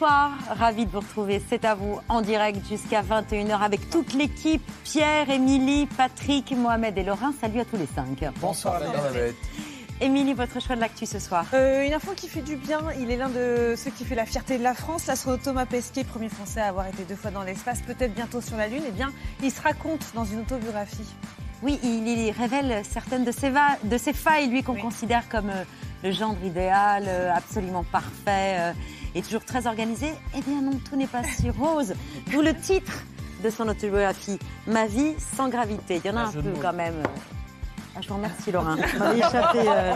Bonsoir, ravi de vous retrouver. C'est à vous en direct jusqu'à 21h avec toute l'équipe. Pierre, Émilie, Patrick, Mohamed et Laurent. Salut à tous les cinq. Bonsoir, Elisabeth. Émilie, votre choix de l'actu ce soir Euh, une info qui fait du bien, il est l'un de ceux qui fait la fierté de la France. L'astronaute Thomas Pesquet, premier français à avoir été deux fois dans l'espace, peut-être bientôt sur la Lune, eh bien, il se raconte dans une autobiographie. Oui, il, il révèle certaines de ses, va- de ses failles, lui qu'on Oui. considère comme euh, le gendre idéal, euh, absolument parfait euh, et toujours très organisé. Eh bien non, tout n'est pas si rose. D'où le titre de son autobiographie, Ma vie sans gravité. Il y en a Un peu quand même. Ah, je vous remercie Laurent. Vous m'avez échappé euh,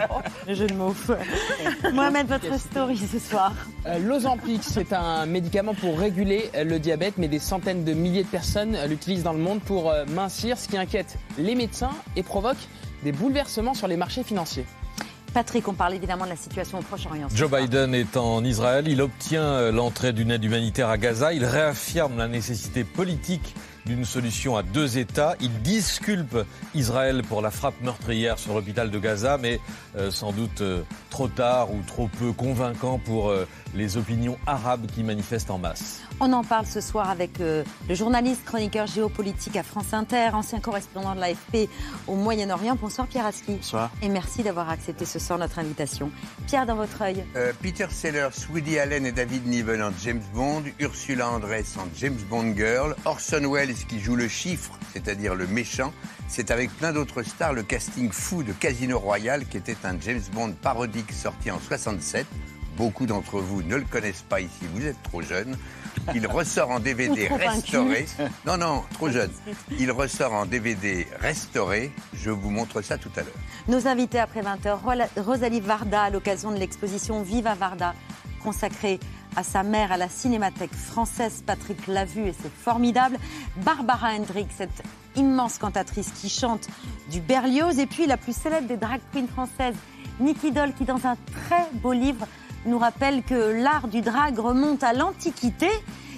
le jeu de mots. Mohamed, votre story ce soir. Euh, L'Ozempic, c'est un médicament pour réguler euh, le diabète, mais des centaines de milliers de personnes euh, l'utilisent dans le monde pour euh, mincir, ce qui inquiète les médecins et provoque des bouleversements sur les marchés financiers. Patrick, on parle évidemment de la situation au Proche-Orient. Joe. Biden est en Israël, il obtient euh, l'entrée d'une aide humanitaire à Gaza, il réaffirme la nécessité politique d'une solution à deux États, il disculpe Israël pour la frappe meurtrière sur l'hôpital de Gaza, mais euh, sans doute euh, trop tard ou trop peu convaincant pour les opinions arabes qui manifestent en masse. On en parle ce soir avec euh, le journaliste chroniqueur géopolitique à France Inter, ancien correspondant de l'AFP au Moyen-Orient. Bonsoir Pierre Aski. Bonsoir. Et merci d'avoir accepté ce soir notre invitation. Pierre, dans votre œil. Euh, Peter Sellers, Woody Allen et David Niven en James Bond, Ursula Andress en James Bond Girl, Orson Welles qui joue le chiffre, c'est-à-dire le méchant. C'est avec plein d'autres stars le casting fou de Casino Royale qui était un James Bond parodique sorti en 67. Beaucoup d'entre vous ne le connaissent pas ici, vous êtes trop jeunes. Il ressort en DVD restauré. Non, non, trop jeune. Il ressort en DVD restauré. Je vous montre ça tout à l'heure. Nos invités après 20h, Rola- Rosalie Varda à l'occasion de l'exposition Viva Varda, consacrée à sa mère à la Cinémathèque française. Patrick l'a vue et c'est formidable. Barbara Hendrick, cette immense cantatrice qui chante du Berlioz. Et puis la plus célèbre des drag queens françaises, Nikki Doll, qui dans un très beau livre nous rappelle que l'art du drag remonte à l'Antiquité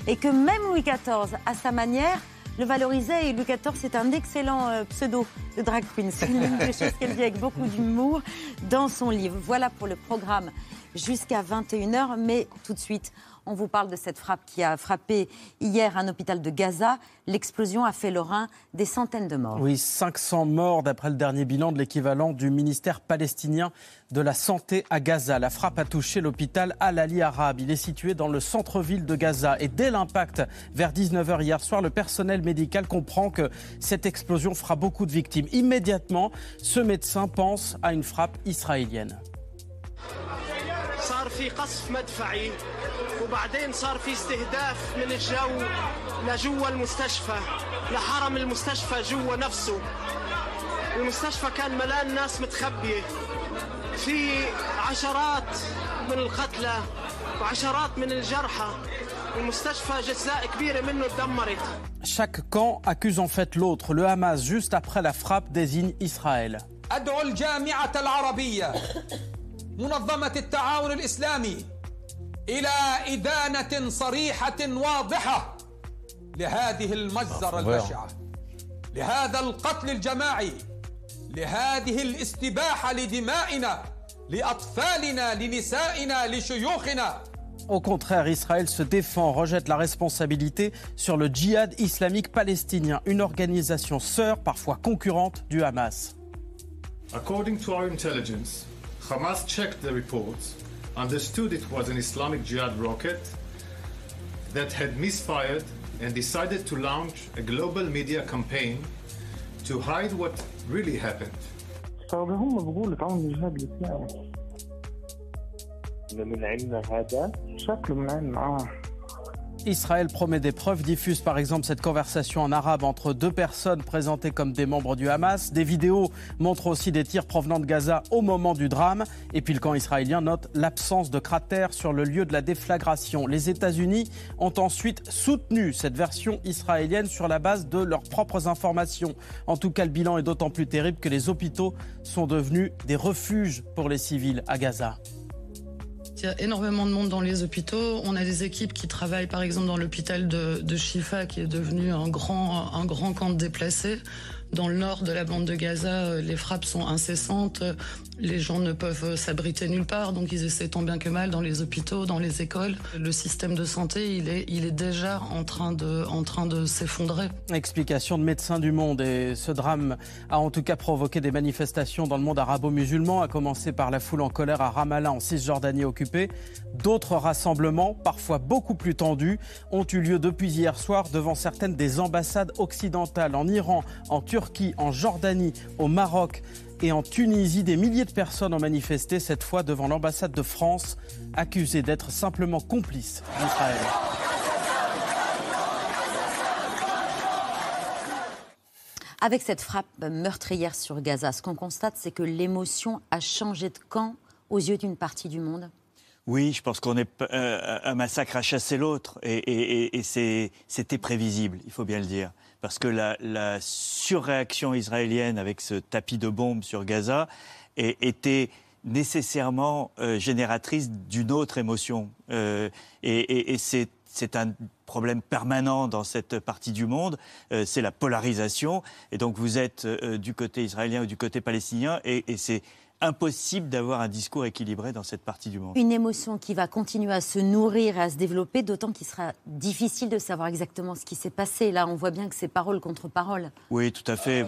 et que même Louis XIV, à sa manière, le valorisait. Et Louis XIV, c'est un excellent euh, pseudo de drag queen. C'est une des choses qu'elle dit avec beaucoup d'humour dans son livre. Voilà pour le programme jusqu'à 21h. Mais tout de suite, on vous parle de cette frappe qui a frappé hier un hôpital de Gaza. L'explosion a fait Lorrain des centaines de morts. Oui, 500 morts d'après le dernier bilan de l'équivalent du ministère palestinien de la Santé à Gaza. La frappe a touché l'hôpital Al-Ali Arabe. Il est situé dans le centre-ville de Gaza. Et dès l'impact, vers 19h hier soir, le personnel médical comprend que cette explosion fera beaucoup de victimes. Immédiatement, ce médecin pense à une frappe israélienne. وبعدين صار في استهداف من الجو لجوا المستشفى لحرم المستشفى جوا نفسه المستشفى كان ملان ناس متخبية في عشرات من القتلى وعشرات من الجرحى المستشفى جزاء كبيرة منه تدمرت Chaque camp accuse en fait l'autre. Le Hamas, juste après la frappe, désigne Israël. أدعو الجامعة العربية منظمة التعاون الإسلامي إلى إدانة صريحة واضحة لهذه المجزرة البشعة لهذا القتل الجماعي لهذه الاستباحة لدمائنا لأطفالنا لنسائنا لشيوخنا Au contraire, Israël se défend, rejette la responsabilité sur le djihad islamique palestinien, une organisation sœur, parfois concurrente du Hamas. According to our intelligence, Hamas checked the reports, understood it was an Islamic Jihad rocket that had misfired, and decided to launch a global media campaign to hide what really happened. هم بقول تعاون الجهاد الاسلامي من علمنا هذا شكله من علم اه Israël promet des preuves, diffuse par exemple cette conversation en arabe entre deux personnes présentées comme des membres du Hamas. Des vidéos montrent aussi des tirs provenant de Gaza au moment du drame. Et puis le camp israélien note l'absence de cratères sur le lieu de la déflagration. Les États-Unis ont ensuite soutenu cette version israélienne sur la base de leurs propres informations. En tout cas, le bilan est d'autant plus terrible que les hôpitaux sont devenus des refuges pour les civils à Gaza. Il y a énormément de monde dans les hôpitaux. On a des équipes qui travaillent par exemple dans l'hôpital de, de Shifa qui est devenu un grand, un grand camp de déplacés. Dans le nord de la bande de Gaza, euh, les frappes sont incessantes. Les gens ne peuvent euh, s'abriter nulle part, donc ils essaient tant bien que mal dans les hôpitaux, dans les écoles. Le système de santé, il est, déjà en train de, en train de s'effondrer. Explication de médecins du monde. Et ce drame a en tout cas provoqué des manifestations dans le monde arabo-musulman, à commencer par la foule en colère à Ramallah, en Cisjordanie occupée. D'autres rassemblements, parfois beaucoup plus tendus, ont eu lieu depuis hier soir devant certaines des ambassades occidentales en Iran, en Turquie, en Jordanie, au Maroc et en Tunisie. Des milliers de personnes ont manifesté, cette fois devant l'ambassade de France, accusée d'être simplement complice d'Israël. Avec cette frappe meurtrière sur Gaza, ce qu'on constate, c'est que l'émotion a changé de camp aux yeux d'une partie du monde. Oui, je pense qu'on est euh, un massacre à chasser l'autre, et, et, et c'était prévisible, il faut bien le dire, parce que la, surréaction israélienne avec ce tapis de bombes sur Gaza était nécessairement euh, génératrice d'une autre émotion, euh, et, c'est un problème permanent dans cette partie du monde, euh, c'est la polarisation. Et donc vous êtes du côté israélien ou du côté palestinien, et c'est impossible d'avoir un discours équilibré dans cette partie du monde. Une émotion qui va continuer à se nourrir et à se développer, d'autant qu'il sera difficile de savoir exactement ce qui s'est passé. Là, on voit bien que c'est parole contre parole. Oui, tout à fait.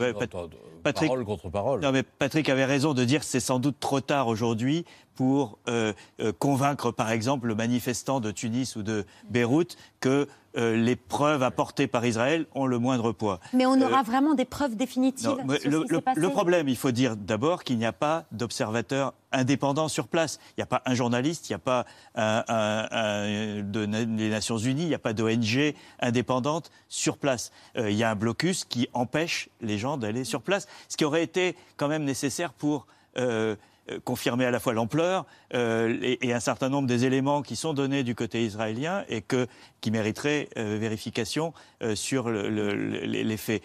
Patrick, parole contre parole. Non, mais Patrick avait raison de dire que c'est sans doute trop tard aujourd'hui pour euh, euh, convaincre, par exemple, le manifestant de Tunis ou de Beyrouth que euh, les preuves apportées par Israël ont le moindre poids. Mais on aura vraiment des preuves définitives non, sur le, ce qui passé le problème, il faut dire d'abord qu'il n'y a pas d'observateurs indépendants sur place. Il n'y a pas un journaliste, il n'y a pas un, un, un, de, des Nations Unies, il n'y a pas d'ONG indépendante sur place. Il y a un blocus qui empêche les gens d'aller sur place, ce qui aurait été quand même nécessaire pour euh, confirmer à la fois l'ampleur euh, et, et, un certain nombre des éléments qui sont donnés du côté israélien et que, qui mériteraient euh, vérification euh, sur le, le, les faits.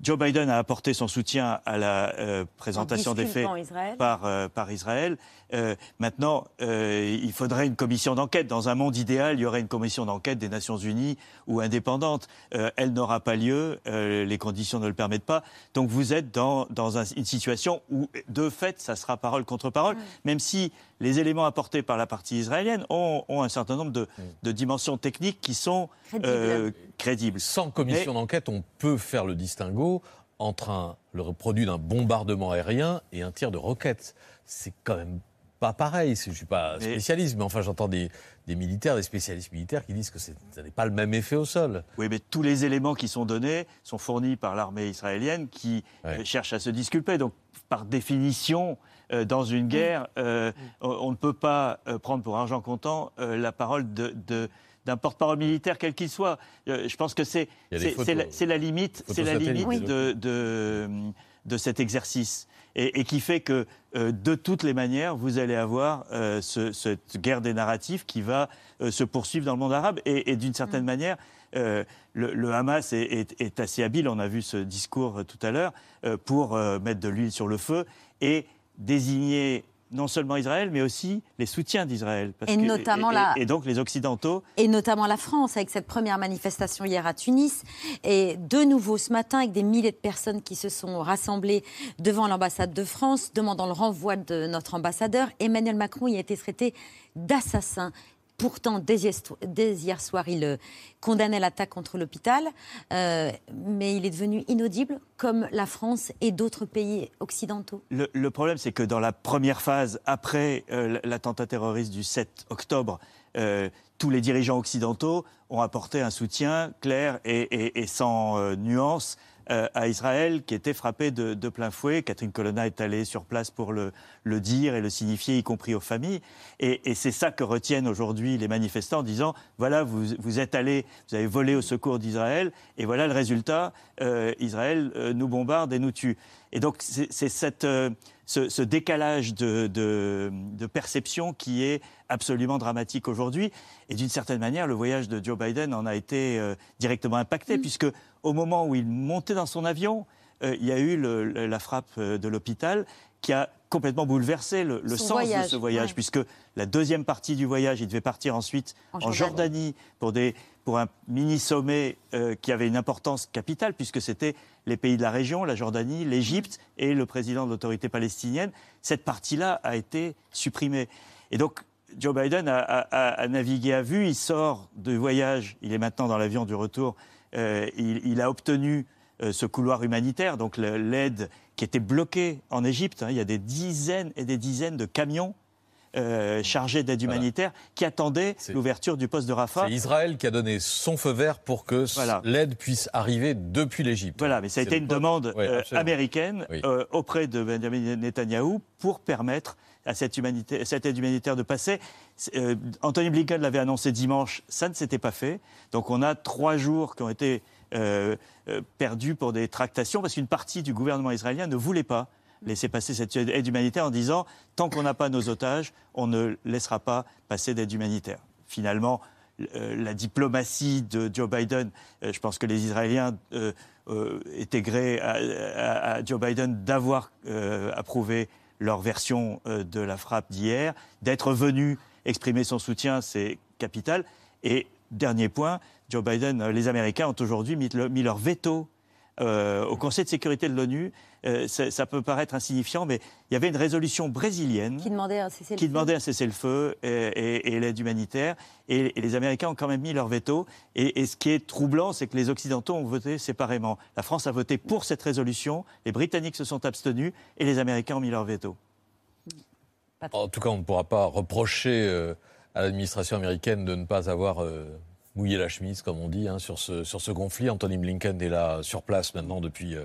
Joe Biden a apporté son soutien à la euh, présentation des faits. Par, euh, par Israël. Euh, maintenant, il faudrait une commission d'enquête. Dans un monde idéal, il y aurait une commission d'enquête des Nations Unies ou indépendante. elle n'aura pas lieu, les conditions ne le permettent pas. Donc vous êtes dans, dans un, une situation où, de fait, ça sera parole contre parole, même si les éléments apportés par la partie israélienne ont, ont un certain nombre de, de, dimensions techniques qui sont Crédibles. crédibles. Sans commission Mais- d'enquête, on peut faire le distinguo entre un, le produit d'un bombardement aérien et un tir de roquette. C'est quand même pas pareil. Je suis pas spécialiste, mais enfin j'entends des, des militaires, des spécialistes militaires qui disent que ça n'est pas le même effet au sol. Oui, mais tous les éléments qui sont donnés sont fournis par l'armée israélienne qui Ouais. euh, cherche à se disculper. Donc, par définition, euh, dans une guerre, euh, on, ne peut pas euh, prendre pour argent comptant euh, la parole de. de- d'un porte-parole militaire quel qu'il soit. Euh, je pense que c'est la, limite, c'est la limite des de, de, de cet exercice et, et qui fait que euh, de toutes les manières, vous allez avoir euh, ce- cette guerre des narratifs qui va euh, se poursuivre dans le monde arabe et, et d'une certaine manière. euh, le, le Hamas est, est- est assez habile, on a vu ce discours tout à l'heure, pour mettre de l'huile sur le feu et désigner non seulement Israël, mais aussi les soutiens d'Israël. Et notamment et- la- et donc les Occidentaux et notamment la France avec cette première manifestation hier à Tunis et de nouveau ce matin avec des milliers de personnes qui se sont rassemblées devant l'ambassade de France demandant le renvoi de notre ambassadeur. Emmanuel Macron y a été traité d'assassin. Pourtant, dès hier, soir, il euh, condamnait l'attaque contre l'hôpital, euh, mais il est devenu inaudible, comme la France et d'autres pays occidentaux. Le, problème, c'est que dans la première phase, après euh, l'attentat terroriste du 7 octobre, tous les dirigeants occidentaux ont apporté un soutien clair et, sans nuance euh, à Israël, qui était frappé de, plein fouet. Catherine Colonna est allée sur place pour le, dire et le signifier, y compris aux familles. Et, et c'est ça que retiennent aujourd'hui les manifestants en disant voilà, vous, vous êtes allés, vous avez volé au secours d'Israël, et voilà le résultat euh, Israël euh, nous bombarde et nous tue. Et donc, c'est cette, euh, ce, ce décalage de, de- de perception qui est absolument dramatique aujourd'hui. Et d'une certaine manière, le voyage de Joe Biden en a été euh, directement impacté, puisque au moment où il montait dans son avion, euh, il y a eu le- la frappe de l'hôpital qui a complètement bouleversé le, sens de ce voyage, ouais. puisque la deuxième partie du voyage, il devait partir ensuite En en, Jordanie. Jordanie pour, des, pour un mini-sommet euh, qui avait une importance capitale, puisque c'était les pays de la région, la Jordanie, l'Égypte et le président de l'autorité palestinienne. Cette partie-là a été supprimée. Et donc, Joe Biden a, a- a- a navigué à vue, il sort de voyage, il est maintenant dans l'avion du retour, euh, il, il a obtenu euh, ce couloir humanitaire, donc l'aide qui était bloquée en Égypte. hein. il y a des dizaines et des dizaines de camions euh, chargés d'aide humanitaire qui attendaient l'ouverture du poste de Rafah. C'est Israël qui a donné son feu vert pour que Voilà. l'aide puisse arriver depuis l'Égypte. Voilà, mais ça a été une demande Oui, euh, américaine Oui. euh, auprès de Benjamin Netanyahou pour permettre à cette, humanité- cette aide humanitaire de passer. Euh, Anthony Blinken l'avait annoncé dimanche, ça ne s'était pas fait. Donc on a trois jours qui ont été euh, euh, perdus pour des tractations parce qu'une partie du gouvernement israélien ne voulait pas laisser passer cette aide humanitaire en disant tant qu'on n'a pas nos otages, on ne laissera pas passer d'aide humanitaire. Finalement, euh, la diplomatie de Joe Biden, euh, je pense que les Israéliens étaient grés à, à- Joe Biden d'avoir approuvé leur version de la frappe d'hier, d'être venu exprimer son soutien, c'est capital. Et dernier point, Joe Biden, euh, les Américains ont aujourd'hui mis, le- mis leur veto euh, au Conseil de sécurité de l'ONU. Euh, ça, ça peut paraître insignifiant, mais il y avait une résolution brésilienne Qui demandait un cessez-le-feu. et, et- et l'aide humanitaire. Et, et les Américains ont quand même mis leur veto. Et, et ce qui est troublant, c'est que les Occidentaux ont voté séparément. La France a voté pour cette résolution, les Britanniques se sont abstenus et les Américains ont mis leur veto. En tout cas, on ne pourra pas reprocher euh, à l'administration américaine de ne pas avoir euh, mouillé la chemise, comme on dit, hein, sur, ce, sur ce conflit. Anthony Blinken est là sur place maintenant depuis euh,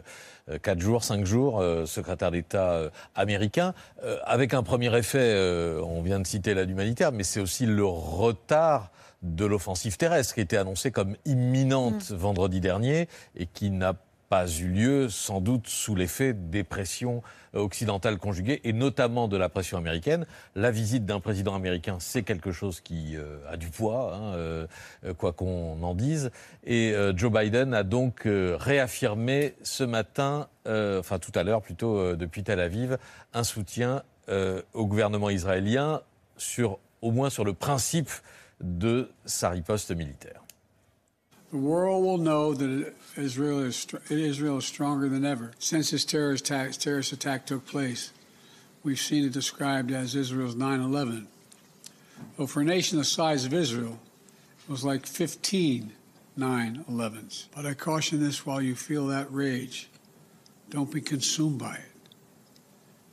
euh, quatre jours, cinq jours, euh, secrétaire d'État euh, américain, euh, avec un premier effet, euh, on vient de citer l'aide humanitaire, mais c'est aussi le retard de l'offensive terrestre qui était annoncée comme imminente vendredi dernier et qui n'a pas eu lieu, sans doute sous l'effet des pressions euh, occidentales conjuguées, et notamment de la pression américaine. La visite d'un président américain, c'est quelque chose qui euh, a du poids, hein, euh, quoi qu'on en dise. Et Joe Biden a donc réaffirmé ce matin, enfin tout à l'heure plutôt depuis Tel Aviv, un soutien au gouvernement israélien, sur, au moins sur le principe de sa riposte militaire. The world will know Israel is, Israel is stronger than ever. Since this terrorist attack, terrorist attack took place, we've seen it described as Israel's 9 11. Well, for a nation the size of Israel, it was like 15 9 11s. But I caution this while you feel that rage, don't be consumed by it.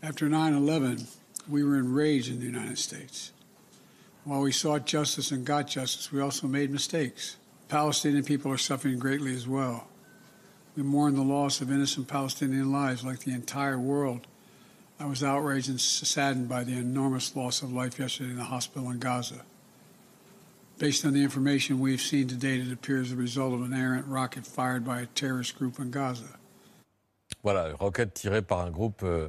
After 9 11, we were enraged in the United States. While we sought justice and got justice, we also made mistakes. Palestinian people are suffering greatly as well. We mourn the loss of innocent Palestinian lives like the entire world. I was outraged and saddened by the enormous loss of life yesterday in the hospital in Gaza. Based on the information we've seen to date, it appears the result of an errant rocket fired by a terrorist group in Gaza. Voilà, roquette tirée par un groupe euh,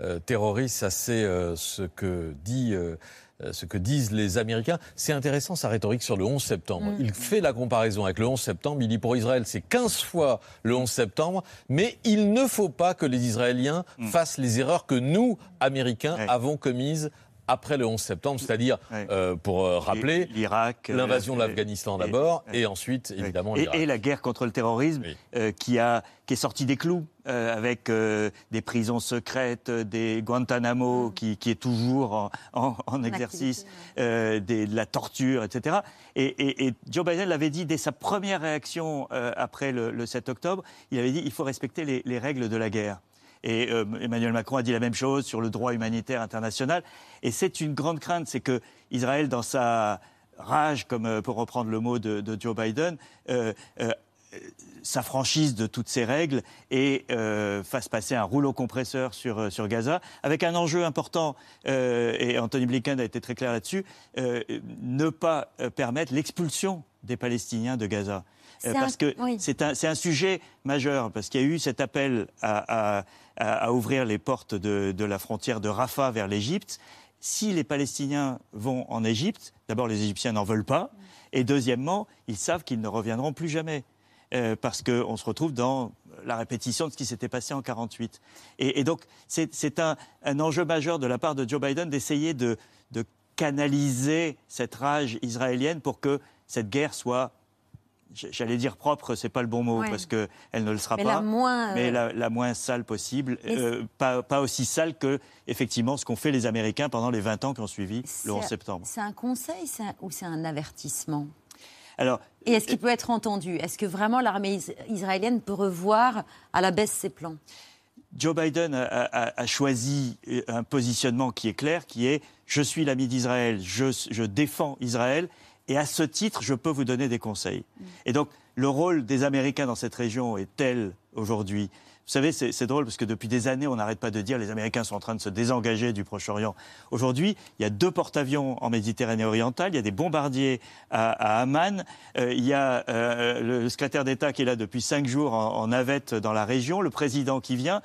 euh, terroriste, c'est euh, ce que dit. Euh, euh, ce que disent les Américains. C'est intéressant sa rhétorique sur le 11 septembre. Mm. Il fait la comparaison avec le 11 septembre. Il dit pour Israël, c'est 15 fois le 11 septembre, mais il ne faut pas que les Israéliens fassent les erreurs que nous, Américains, avons commises après le 11 septembre, c'est-à-dire, euh, pour euh, rappeler, l'Irak, l'invasion de euh, l'Afghanistan d'abord, et- et ensuite, évidemment, Et, l'Irak. et la guerre contre le terrorisme euh, qui, a, qui est sortie des clous euh, avec euh, des prisons secrètes, euh, des Guantanamo qui, qui est toujours en, en- en exercice, euh, des- de la torture, etc. Et, et- et Joe Biden l'avait dit dès sa première réaction euh, après le, le 7 octobre, il avait dit il faut respecter les, les règles de la guerre. Et euh, Emmanuel Macron a dit la même chose sur le droit humanitaire international. Et c'est une grande crainte, c'est que Israël, dans sa rage, comme euh, pour reprendre le mot de, Joe Biden, euh, s'affranchisse de toutes ces règles et fasse passer un rouleau compresseur sur, sur Gaza, avec un enjeu important, et Anthony Blinken a été très clair là-dessus, ne pas permettre l'expulsion des Palestiniens de Gaza. Euh, C'est parce un- que oui. c'est un, sujet majeur, parce qu'il y a eu cet appel à, à- à- à ouvrir les portes de, de la frontière de Rafah vers l'Égypte. Si les Palestiniens vont en Égypte, d'abord les Égyptiens n'en veulent pas, et deuxièmement, ils savent qu'ils ne reviendront plus jamais. Euh, parce qu'on se retrouve dans la répétition de ce qui s'était passé en 48. Et, et donc, c'est c'est un, un enjeu majeur de la part de Joe Biden d'essayer de, de canaliser cette rage israélienne pour que cette guerre soit, j'allais dire propre, c'est pas le bon mot, Ouais. parce qu'elle ne le sera Mais pas, la moins, euh, mais la, la moins sale possible, Mais euh, pas, pas aussi sale que, effectivement, ce qu'ont fait les Américains pendant les 20 ans qui ont suivi le 11 C'est- septembre. C'est un conseil un- ou c'est un avertissement? Alors, Et est-ce qu'il peut être entendu? Est-ce que vraiment l'armée is- israélienne peut revoir à la baisse ses plans? Joe Biden a, a- a choisi un positionnement qui est clair, qui est je suis l'ami d'Israël, je, je défends Israël, et à ce titre, je peux vous donner des conseils. Et donc, le rôle des Américains dans cette région est tel aujourd'hui. Vous savez, c'est drôle parce que depuis des années, on n'arrête pas de dire les Américains sont en train de se désengager du Proche-Orient. Aujourd'hui, il y a deux porte-avions en Méditerranée orientale, il y a des bombardiers à, Amman, euh, il y a euh, le, le secrétaire d'État qui est là depuis cinq jours en, en navette dans la région, le président qui vient.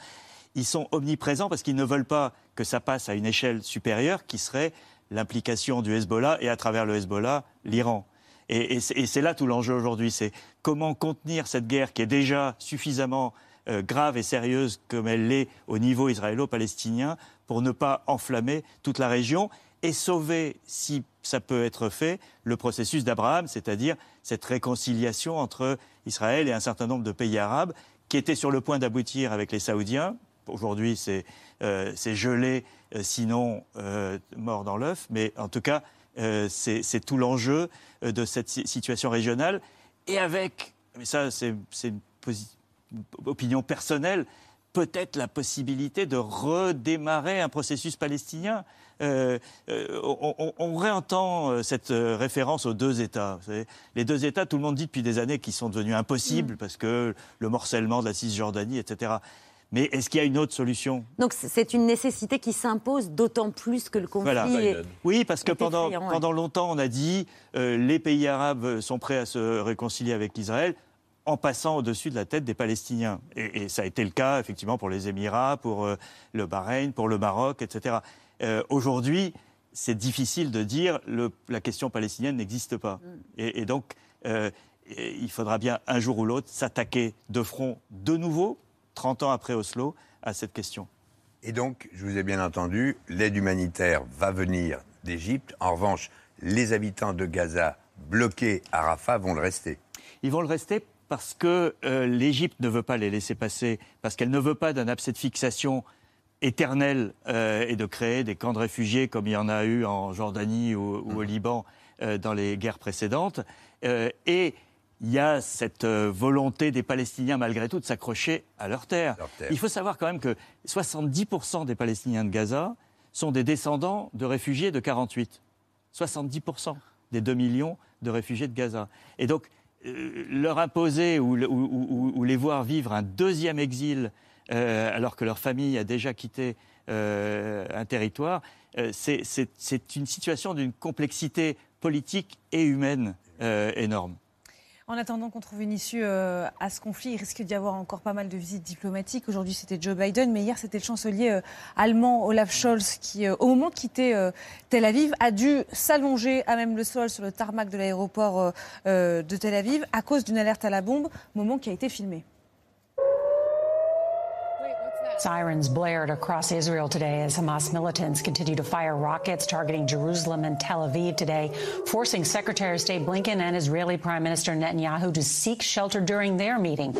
Ils sont omniprésents parce qu'ils ne veulent pas que ça passe à une échelle supérieure qui serait l'implication du Hezbollah et à travers le Hezbollah, l'Iran. Et, c'est là tout l'enjeu aujourd'hui, c'est comment contenir cette guerre qui est déjà suffisamment euh, grave et sérieuse comme elle l'est au niveau israélo-palestinien pour ne pas enflammer toute la région et sauver, si ça peut être fait, le processus d'Abraham, c'est-à-dire cette réconciliation entre Israël et un certain nombre de pays arabes qui était sur le point d'aboutir avec les Saoudiens. Aujourd'hui, c'est euh, gelé, sinon euh, mort dans l'œuf. Mais en tout cas, euh, c'est tout l'enjeu euh, de cette si- situation régionale. Et avec, mais ça, c'est une opinion personnelle, peut-être la possibilité de redémarrer un processus palestinien. Euh, euh, on, réentend euh, cette euh, référence aux deux États. Les deux États, tout le monde dit depuis des années qu'ils sont devenus impossibles parce que le morcellement de la Cisjordanie, etc. Mais est-ce qu'il y a une autre solution? Donc c'est une nécessité qui s'impose d'autant plus que le conflit Voilà. est... Oui, parce que pendant, effrayant, ouais. pendant longtemps, on a dit euh, les pays arabes sont prêts à se réconcilier avec l'Israël en passant au-dessus de la tête des Palestiniens. Et, et ça a été le cas, effectivement, pour les Émirats, pour euh, le Bahreïn, pour le Maroc, etc. Euh, Aujourd'hui, c'est difficile de dire le, la question palestinienne n'existe pas. Et, et donc, euh, il faudra bien un jour ou l'autre s'attaquer de front de nouveau, 30 ans après Oslo, à cette question. Et donc, je vous ai bien entendu, l'aide humanitaire va venir d'Égypte. En revanche, les habitants de Gaza bloqués à Rafah vont le rester. Ils vont le rester parce que euh, l'Égypte ne veut pas les laisser passer, parce qu'elle ne veut pas d'un abcès de fixation éternel euh, et de créer des camps de réfugiés comme il y en a eu en Jordanie ou, ou au Liban euh, dans les guerres précédentes. Et il y a cette euh, volonté des Palestiniens, malgré tout, de s'accrocher à leur terre. terre. Il faut savoir quand même que 70% des Palestiniens de Gaza sont des descendants de réfugiés de 48. 70% des 2 millions de réfugiés de Gaza. Et donc, euh, leur imposer ou, le- ou- ou- ou les voir vivre un deuxième exil euh, alors que leur famille a déjà quitté euh, un territoire, c'est- une situation d'une complexité politique et humaine énorme. En attendant qu'on trouve une issue euh, à ce conflit, il risque d'y avoir encore pas mal de visites diplomatiques. Aujourd'hui, c'était Joe Biden, mais hier, c'était le chancelier euh, allemand Olaf Scholz qui, euh, au moment de quitter Tel Aviv, a dû s'allonger à même le sol sur le tarmac de l'aéroport de Tel Aviv à cause d'une alerte à la bombe, moment qui a été filmé. Sirens blared across Israel today as Hamas militants continue to fire rockets targeting Jerusalem and Tel Aviv today, forcing Secretary of State Blinken and Israeli Prime Minister Netanyahu to seek shelter during their meeting.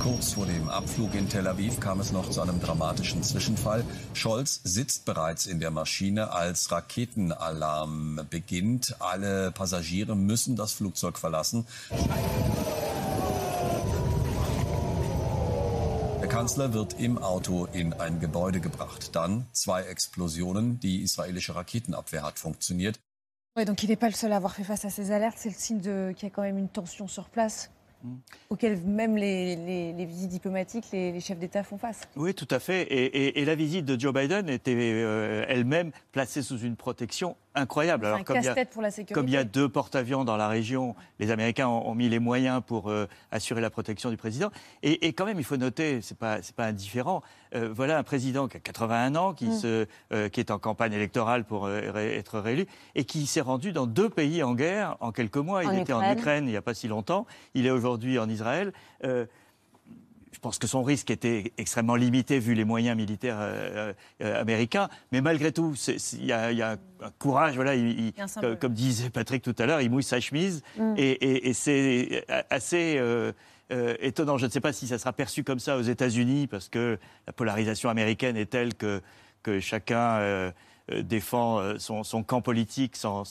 Kurz vor dem Abflug in Tel Aviv kam es noch zu einem dramatischen Zwischenfall. Scholz sitzt bereits in der Maschine, als Raketenalarm beginnt. Alle Passagiere müssen das Flugzeug verlassen. Kanzler wird im Auto in ein Gebäude gebracht. Dann zwei Explosionen. Die israelische Raketenabwehr hat funktioniert. Ouais, donc il n'est pas le seul à avoir fait face à ces alertes. C'est le signe de- qu'il y a quand même une tension sur place, auquel même les, les- les visites diplomatiques, les, les chefs d'État font face. Oui, tout à fait. Et, et- et la visite de Joe Biden était euh, elle-même placée sous une protection incroyable. C'est un il a- casse-tête pour la sécurité. Comme il y a deux porte-avions dans la région, les Américains ont, ont mis les moyens pour euh, assurer la protection du président. Et, et quand même, il faut noter, c'est pas c'est pas indifférent. euh, voilà un président qui a 81 ans, qui Mm. se euh, qui est en campagne électorale pour ré- être réélu et qui s'est rendu dans deux pays en guerre en quelques mois. Il En était en Ukraine. Ukraine il n'y a pas si longtemps. Il est aujourd'hui en Israël. Euh, je pense que son risque était extrêmement limité vu les moyens militaires euh, euh, américains. Mais malgré tout, il y, a il y a un courage. Voilà, il- comme, comme disait Patrick tout à l'heure, il mouille sa chemise. Mm. Et, et- et c'est assez euh, euh, étonnant. Je ne sais pas si ça sera perçu comme ça aux États-Unis, parce que la polarisation américaine est telle que, que chacun euh, euh, défend euh, son, son camp politique sans,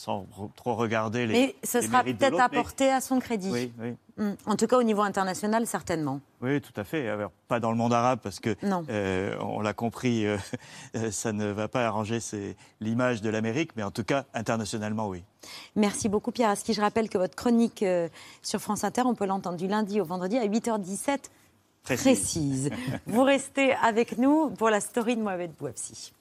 trop regarder les. Mais ce les sera peut-être. Mais- apporté à son crédit. Oui, oui. Mm. En tout cas, au niveau international, certainement. Oui, tout à fait. Alors, pas dans le monde arabe parce que Non. euh, on l'a compris, euh, euh, ça ne va pas arranger l'image de l'Amérique, mais en tout cas internationalement, oui. Merci beaucoup, Pierre Aski. Je rappelle que votre chronique euh, sur France Inter, on peut l'entendre du lundi au vendredi à 8h17 Précise. précise. Vous restez avec nous pour la story de Mohamed Bouabsi.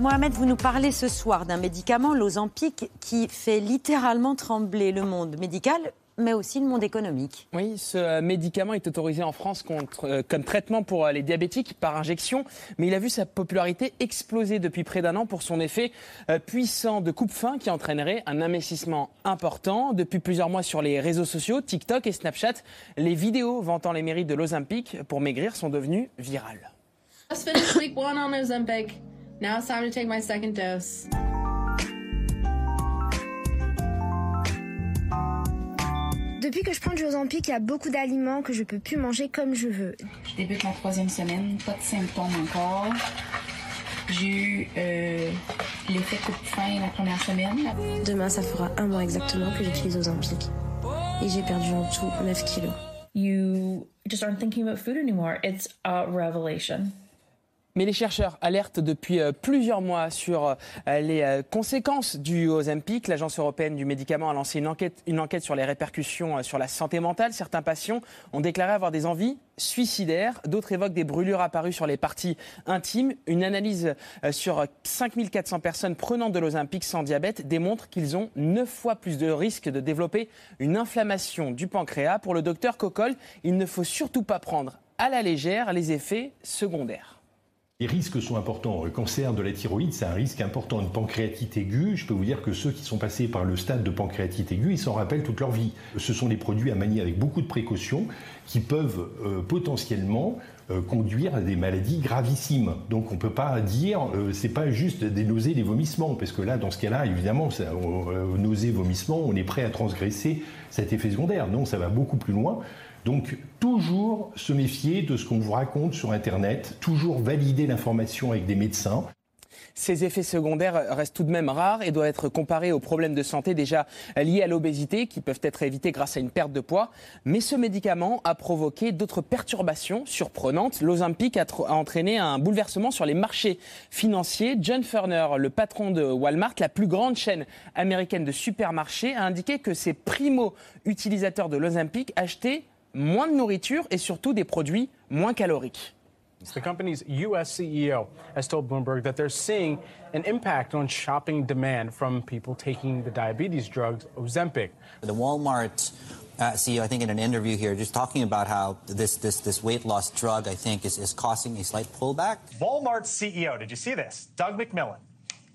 Mohamed, vous nous parlez ce soir d'un médicament, l'Ozempic, qui fait littéralement trembler le monde médical, mais aussi le monde économique. Oui, ce médicament est autorisé en France contre, euh, comme traitement pour euh, les diabétiques par injection, mais il a vu sa popularité exploser depuis près d'un an pour son effet euh, puissant de coupe-fin qui entraînerait un investissement important. Depuis plusieurs mois sur les réseaux sociaux, TikTok et Snapchat, les vidéos vantant les mérites de l'Ozempic pour maigrir sont devenues virales. Now it's time to take my second dose. Depuis que je prends du Ozempic, il y a beaucoup d'aliments que je peux plus manger comme je veux. Je débute ma troisième semaine, pas de symptômes encore. J'ai eu euh, l'effet coupe-faim la première semaine. Demain, ça fera un mois exactement que j'utilise Ozempic. Et j'ai perdu en tout 9 kilos. You just aren't thinking about food anymore. It's a revelation. Mais les chercheurs alertent depuis euh, plusieurs mois sur euh, les euh, conséquences du Ozempic. L'Agence européenne du médicament a lancé une enquête, sur les répercussions sur la santé mentale. Certains patients ont déclaré avoir des envies suicidaires. D'autres évoquent des brûlures apparues sur les parties intimes. Une analyse sur 5400 personnes prenant de l'Ozempic sans diabète démontre qu'ils ont 9 fois plus de risques de développer une inflammation du pancréas. Pour le docteur Coccol, il ne faut surtout pas prendre à la légère les effets secondaires. Les risques sont importants. Le cancer de la thyroïde, c'est un risque important. Une pancréatite aiguë, je peux vous dire que ceux qui sont passés par le stade de pancréatite aiguë, ils s'en rappellent toute leur vie. Ce sont des produits à manier avec beaucoup de précautions qui peuvent euh, potentiellement euh, conduire à des maladies gravissimes. Donc on ne peut pas dire euh, c'est pas juste des nausées, des vomissements, parce que là, dans ce cas-là, évidemment, euh, nausées, vomissements, on est prêt à transgresser cet effet secondaire. Non, ça va beaucoup plus loin. Donc toujours se méfier de ce qu'on vous raconte sur Internet, toujours valider l'information avec des médecins. Ces effets secondaires restent tout de même rares et doivent être comparés aux problèmes de santé déjà liés à l'obésité qui peuvent être évités grâce à une perte de poids. Mais ce médicament a provoqué d'autres perturbations surprenantes. L'Ozempic a, entraîné un bouleversement sur les marchés financiers. John Furner, le patron de Walmart, la plus grande chaîne américaine de supermarchés, a indiqué que ses primo-utilisateurs de l'Ozempic achetaient moins de nourriture et surtout des produits moins caloriques. The company's U.S. CEO has told Bloomberg that they're seeing an impact on shopping demand from people taking the diabetes drugs Ozempic. The Walmart uh, CEO, I think, in an interview here, just talking about how this this this weight loss drug, I think, is is causing a slight pullback. Walmart's CEO, did you see this? Doug McMillan.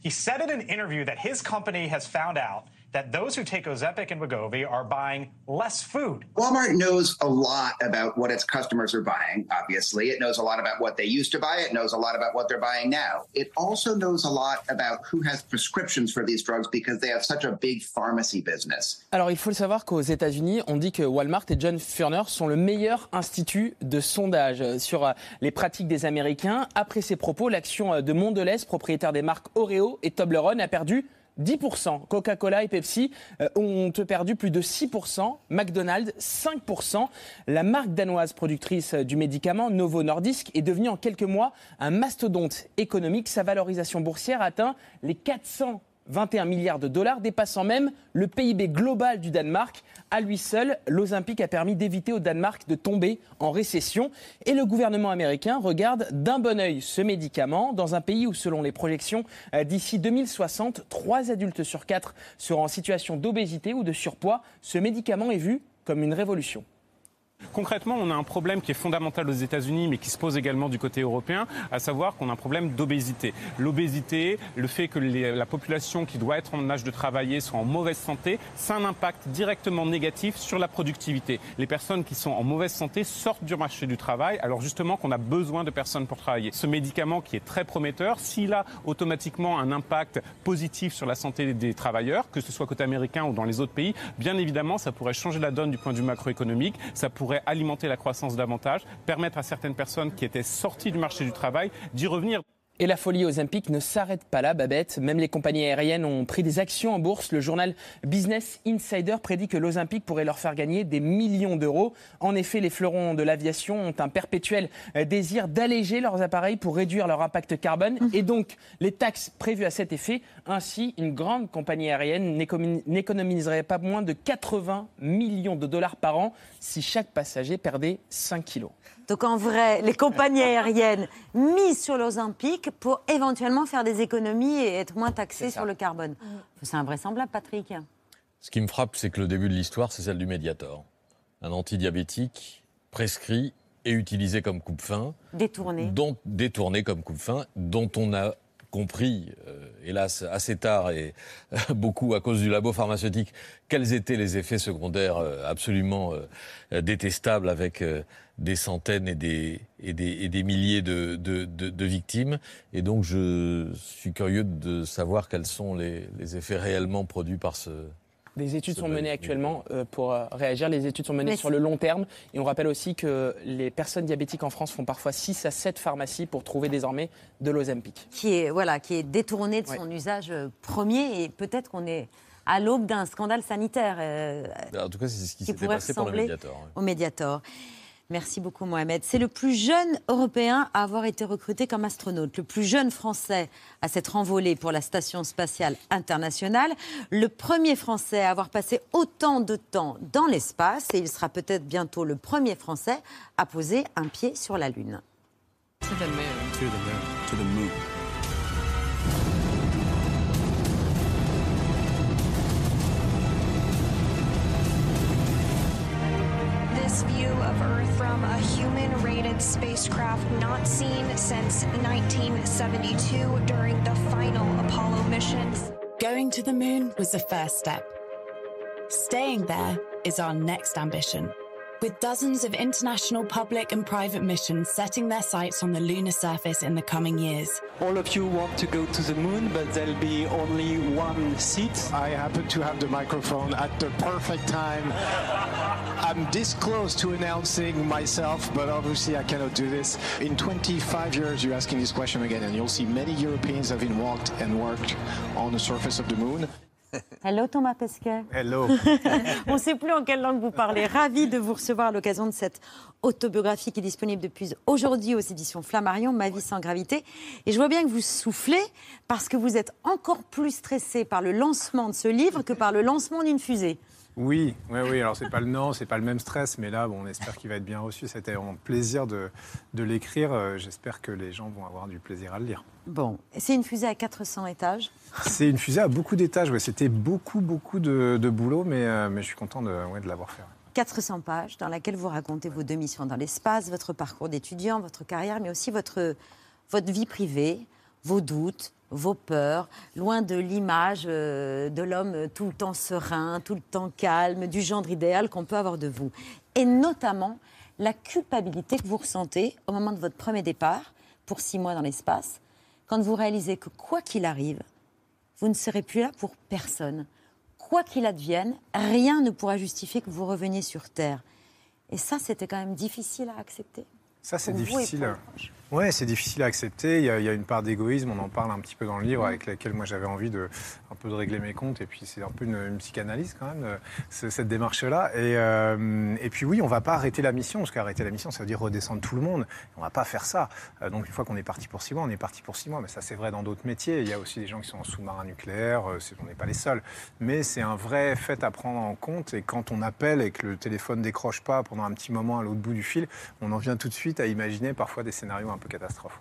He said in an interview that his company has found out that those who take Ozempic and Wegovy are buying less food. Walmart knows a lot about what its customers are buying, obviously. It knows a lot about what they used to buy. It knows a lot about what they're buying now. It also knows a lot about who has prescriptions for these drugs because they have such a big pharmacy business. Alors, il faut le savoir qu'aux États-Unis, on dit que Walmart et John Furner sont le meilleur institut de sondage sur euh, les pratiques des Américains. Après ces propos, l'action de Mondelez, propriétaire des marques Oreo et Toblerone, a perdu 10%. Coca-Cola et Pepsi euh, ont perdu plus de 6%. McDonald's, 5%. La marque danoise productrice du médicament Novo Nordisk est devenue en quelques mois un mastodonte économique. Sa valorisation boursière atteint les 400 21 milliards de dollars, dépassant même le PIB global du Danemark. À lui seul, l'Olympique a permis d'éviter au Danemark de tomber en récession. Et le gouvernement américain regarde d'un bon œil ce médicament dans un pays où, selon les projections, euh, d'ici 2060, 3 adultes sur 4 seront en situation d'obésité ou de surpoids. Ce médicament est vu comme une révolution. Concrètement, on a un problème qui est fondamental aux États-Unis, mais qui se pose également du côté européen, à savoir qu'on a un problème d'obésité. L'obésité, le fait que la population qui doit être en âge de travailler soit en mauvaise santé, ça a un impact directement négatif sur la productivité. Les personnes qui sont en mauvaise santé sortent du marché du travail, alors justement qu'on a besoin de personnes pour travailler. Ce médicament qui est très prometteur, s'il a automatiquement un impact positif sur la santé des travailleurs, que ce soit côté américain ou dans les autres pays, bien évidemment, ça pourrait changer la donne du point de vue macroéconomique, ça pourrait alimenter la croissance davantage, permettre à certaines personnes qui étaient sorties du marché du travail d'y revenir. Et la folie olympique ne s'arrête pas là, Babette. Même les compagnies aériennes ont pris des actions en bourse. Le journal Business Insider prédit que l'Olympique pourrait leur faire gagner des millions d'euros. En effet, les fleurons de l'aviation ont un perpétuel désir d'alléger leurs appareils pour réduire leur impact carbone mmh. et donc les taxes prévues à cet effet. Ainsi, une grande compagnie aérienne n'économiserait pas moins de 80 millions de dollars par an si chaque passager perdait 5 kilos. Donc en vrai, les compagnies aériennes misent sur l'Olympique pour éventuellement faire des économies et être moins taxées sur le carbone. Mm. C'est invraisemblable, Patrick. Ce qui me frappe, c'est que le début de l'histoire, c'est celle du Mediator. Un antidiabétique prescrit et utilisé comme coupe-fin. Détourné. Dont, détourné comme coupe-fin, dont on a compris, euh, hélas assez tard et euh, beaucoup à cause du labo pharmaceutique, quels étaient les effets secondaires euh, absolument détestables avec des centaines et des, et des, et des milliers de, de, de, victimes. Et donc je suis curieux de savoir quels sont les, les effets réellement produits par ce, des études sont menées actuellement euh, pour euh, réagir. Les études sont menées sur le long terme. Et on rappelle aussi que les personnes diabétiques en France font parfois 6 à 7 pharmacies pour trouver désormais de l'Ozempic. Qui est, voilà, qui est détourné de son usage euh, premier. Et peut-être qu'on est à l'aube d'un scandale sanitaire. en tout cas, c'est ce qui, s'est passé pour le Mediator. Au Mediator. Merci beaucoup Mohamed. C'est le plus jeune Européen à avoir été recruté comme astronaute, le plus jeune Français à s'être envolé pour la Station spatiale internationale, le premier Français à avoir passé autant de temps dans l'espace et il sera peut-être bientôt le premier Français à poser un pied sur la Lune. From a human-rated spacecraft not seen since 1972 during the final Apollo missions. Going to the moon was the first step. Staying there is our next ambition with dozens of international public and private missions setting their sights on the lunar surface in the coming years. All of you want to go to the moon, but there'll be only one seat. I happen to have the microphone at the perfect time. I'm this close to announcing myself, but obviously I cannot do this. In 25 years, you're asking this question again, and you'll see many Europeans have been walked and worked on the surface of the moon. Hello Thomas Pesquet. Hello. On ne sait plus en quelle langue vous parlez. Ravi de vous recevoir à l'occasion de cette autobiographie qui est disponible depuis aujourd'hui aux éditions Flammarion, Ma vie sans gravité. Et je vois bien que vous soufflez parce que vous êtes encore plus stressé par le lancement de ce livre que par le lancement d'une fusée. Oui, oui, oui. Alors c'est pas le nom, c'est pas le même stress, mais là, bon, on espère qu'il va être bien reçu. C'était un plaisir de, de l'écrire. Euh, j'espère que les gens vont avoir du plaisir à le lire. Bon, c'est une fusée à 400 étages. C'est une fusée à beaucoup d'étages. Ouais. C'était beaucoup, beaucoup de, de boulot, mais, euh, mais je suis content de, ouais, de l'avoir fait. 400 pages dans laquelle vous racontez vos deux missions dans l'espace, votre parcours d'étudiant, votre carrière, mais aussi votre, votre vie privée, vos doutes, vos peurs, loin de l'image euh, de l'homme tout le temps serein, tout le temps calme, du genre idéal qu'on peut avoir de vous. Et notamment la culpabilité que vous ressentez au moment de votre premier départ, pour six mois dans l'espace, quand vous réalisez que quoi qu'il arrive, vous ne serez plus là pour personne. Quoi qu'il advienne, rien ne pourra justifier que vous reveniez sur Terre. Et ça, c'était quand même difficile à accepter. Ça, c'est difficile. Ouais, c'est difficile à accepter. Il y, a, il y a une part d'égoïsme, on en parle un petit peu dans le livre, avec laquelle moi j'avais envie de un peu de régler mes comptes. Et puis c'est un peu une, une psychanalyse quand même, euh, ce- cette démarche-là. Et, euh, et puis oui, on va pas arrêter la mission, parce qu'arrêter la mission, ça veut dire redescendre tout le monde. On va pas faire ça. Euh, donc une fois qu'on est parti pour six mois, on est parti pour six mois. Mais ça c'est vrai dans d'autres métiers. Il y a aussi des gens qui sont en sous-marin nucléaire. on n'est pas les seuls. Mais c'est un vrai fait à prendre en compte. Et quand on appelle et que le téléphone décroche pas pendant un petit moment à l'autre bout du fil, on en vient tout de suite à imaginer parfois des scénarios un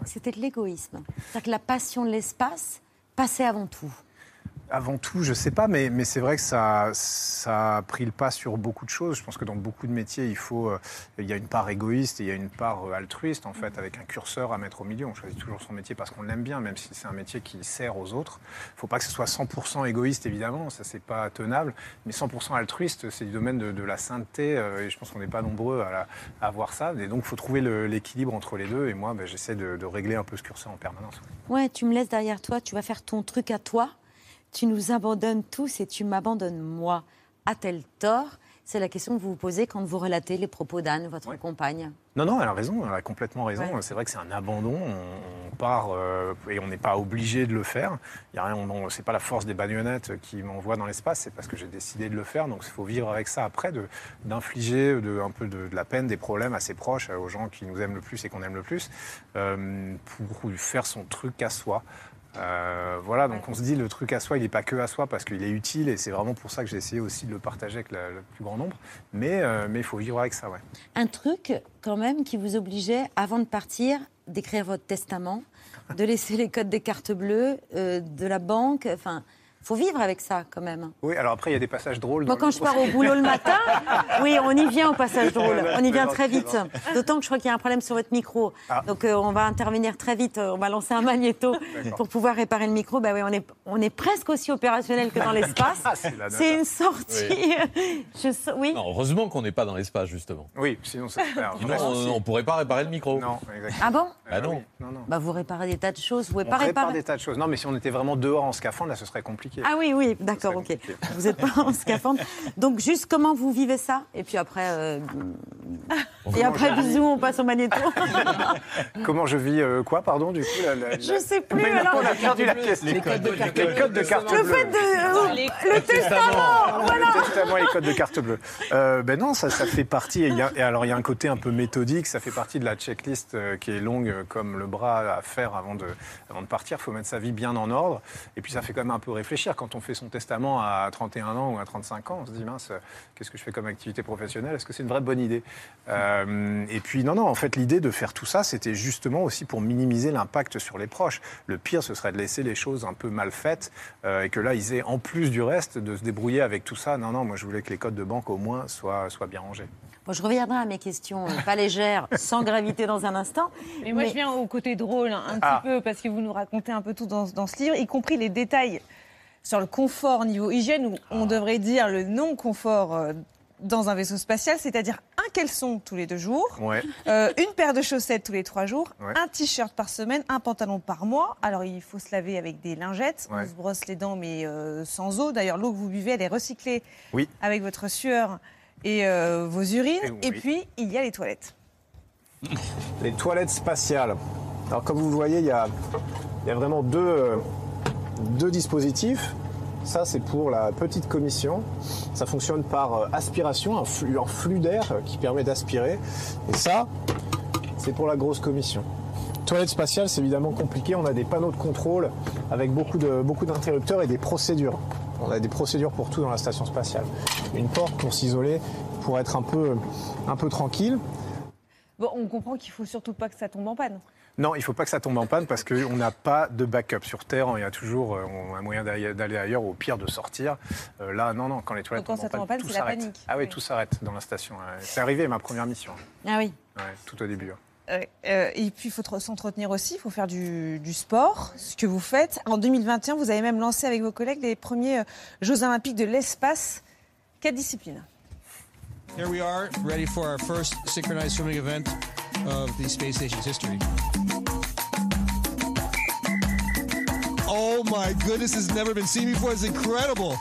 C'était de l'égoïsme. C'est-à-dire que la passion de l'espace passait avant tout. Avant tout, je sais pas, mais, c'est vrai que ça, a pris le pas sur beaucoup de choses. Je pense que dans beaucoup de métiers, il euh, y a une part égoïste et il y a une part euh, altruiste en fait, avec un curseur à mettre au milieu. On choisit toujours son métier parce qu'on l'aime bien, même si c'est un métier qui sert aux autres. Il faut pas que ce soit 100% égoïste évidemment, ça c'est pas tenable, mais 100% altruiste, c'est du domaine de, la sainteté euh, et je pense qu'on n'est pas nombreux à, la- à avoir ça. Et donc, il faut trouver l'équilibre entre les deux. Et moi, ben, j'essaie de, de régler un peu ce curseur en permanence. Ouais, tu me laisses derrière toi, tu vas faire ton truc à toi, tu nous abandonnes tous et tu m'abandonnes moi. A-t-elle tort? C'est la question que vous vous posez quand vous relatez les propos d'Anne, votre compagne. Non, non, elle a raison, elle a complètement raison. Ouais. C'est vrai que c'est un abandon, on, on part euh, et on n'est pas obligé de le faire. Il y a rien, on- c'est pas la force des bagnonettes qui m'envoie dans l'espace, c'est parce que j'ai décidé de le faire. Donc il faut vivre avec ça après, d'infliger un peu de, de la peine, des problèmes à ses proches, aux gens qui nous aiment le plus et qu'on aime le plus, euh, pour faire son truc à soi. Euh, voilà, donc on se dit le truc à soi, il n'est pas que à soi parce qu'il est utile et c'est vraiment pour ça que j'ai essayé aussi de le partager avec la- le plus grand nombre. Mais euh, mais il faut vivre avec ça, ouais. Un truc, quand même, qui vous obligeait, avant de partir, d'écrire votre testament, de laisser les codes des cartes bleues, euh, de la banque. Enfin, faut vivre avec ça, quand même. Oui, alors après, il y a des passages drôles. Moi, quand je pars au boulot le matin, oui, on y vient au passage drôle. On y vient très vite. D'autant que je crois qu'il y a un problème sur votre micro. Ah. Donc, euh, on va intervenir très vite. On va lancer un magnéto pour pouvoir réparer le micro. Ben oui, on est, on est presque aussi opérationnel que dans l'espace. Ah, c'est une sortie. Je oui. Non, heureusement qu'on n'est pas dans l'espace, justement. Oui, sinon ça se perd. Sinon, on ne pourrait pas réparer le micro. Non, exactement. Ah bon Bah non. Non, non. Bah, vous réparez des tas de choses. Vous pouvez On pas répare réparer. des tas de choses. Non, mais si on était vraiment dehors en scaphandre, là, ce serait compliqué. Ah oui, oui, d'accord, ok. Vous n'êtes pas en scaphandre. Donc, juste comment vous vivez ça Et puis après, euh, et après, bisous, on passe au magnéto. Comment je vis euh, quoi, pardon, du coup la- la- Je sais plus, Mais alors. on a perdu la question. Les codes de carte Les codes de carte Le bleue. fait de. euh, le testament Voilà Le testament et les codes de carte bleue. Euh, ben non, ça, ça fait partie. Et, y a- et alors, il y a un côté un peu méthodique. Ça fait partie de la checklist euh, qui est longue comme le bras à faire avant de, avant de partir. Il faut mettre sa vie bien en ordre. Et puis, ça fait quand même un peu réfléchir. Quand on fait son testament à 31 ans ou à 35 ans, on se dit, mince, qu'est-ce que je fais comme activité professionnelle? Est-ce que c'est une vraie bonne idée? Euh, Et puis, non, non, en fait, l'idée de faire tout ça, c'était justement aussi pour minimiser l'impact sur les proches. Le pire, ce serait de laisser les choses un peu mal faites euh, et que là, ils aient, en plus du reste, de se débrouiller avec tout ça. Non, non, moi, je voulais que les codes de banque, au moins, soient, soient bien rangés. Bon, je reviendrai à mes questions euh, pas légères, sans gravité dans un instant. Mais moi, je viens au côté drôle hein, un Ah. petit peu, parce que vous nous racontez un peu tout dans, dans ce livre, y compris les détails sur le confort niveau hygiène, ou on devrait dire le non-confort euh, dans un vaisseau spatial, c'est-à-dire un caleçon tous les deux jours, Ouais. euh, une paire de chaussettes tous les trois jours, Ouais. un t-shirt par semaine, un pantalon par mois. Alors il faut se laver avec des lingettes, Ouais. on se brosse les dents mais euh, sans eau. D'ailleurs l'eau que vous buvez elle est recyclée Oui. avec votre sueur et euh, vos urines. Et puis il y a les toilettes. Les toilettes spatiales. Alors, comme vous voyez, il y a, il y a vraiment deux, euh, deux dispositifs. Ça, c'est pour la petite commission. Ça fonctionne par euh, aspiration, un flux, d'air euh, qui permet d'aspirer. Et ça, c'est pour la grosse commission. Toilette spatiale, c'est évidemment compliqué. On a des panneaux de contrôle avec beaucoup de beaucoup d'interrupteurs et des procédures. On a des procédures pour tout dans la station spatiale. Une porte pour s'isoler, pour être un peu, un peu tranquille. Bon, on comprend qu'il faut surtout pas que ça tombe en panne. Non, il ne faut pas que ça tombe en panne parce qu'on n'a pas de backup. Sur Terre, il y a toujours euh, on a un moyen d'aller ailleurs, au pire de sortir. Euh, là, non, non, quand les toilettes Donc, quand tombent ça tombe en panne, tout c'est la s'arrête. panique. Ah oui, tout s'arrête dans la station. C'est arrivé ma première mission. Ah oui. Ouais, tout au début. hein. Euh, euh, et puis, il faut s'entretenir aussi, il faut faire du, du sport, ce que vous faites. En 2021, vous avez même lancé avec vos collègues les premiers euh, Jeux Olympiques de l'espace. Quelle discipline? Here we are, ready for our first synchronized swimming event of the space station's history. Oh my goodness, it's never been seen before. It's incredible.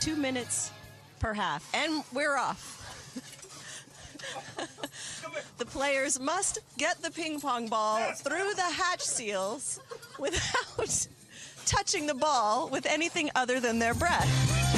Two minutes per half, and we're off. the players must get the ping pong ball through the hatch seals without touching the ball with anything other than their breath.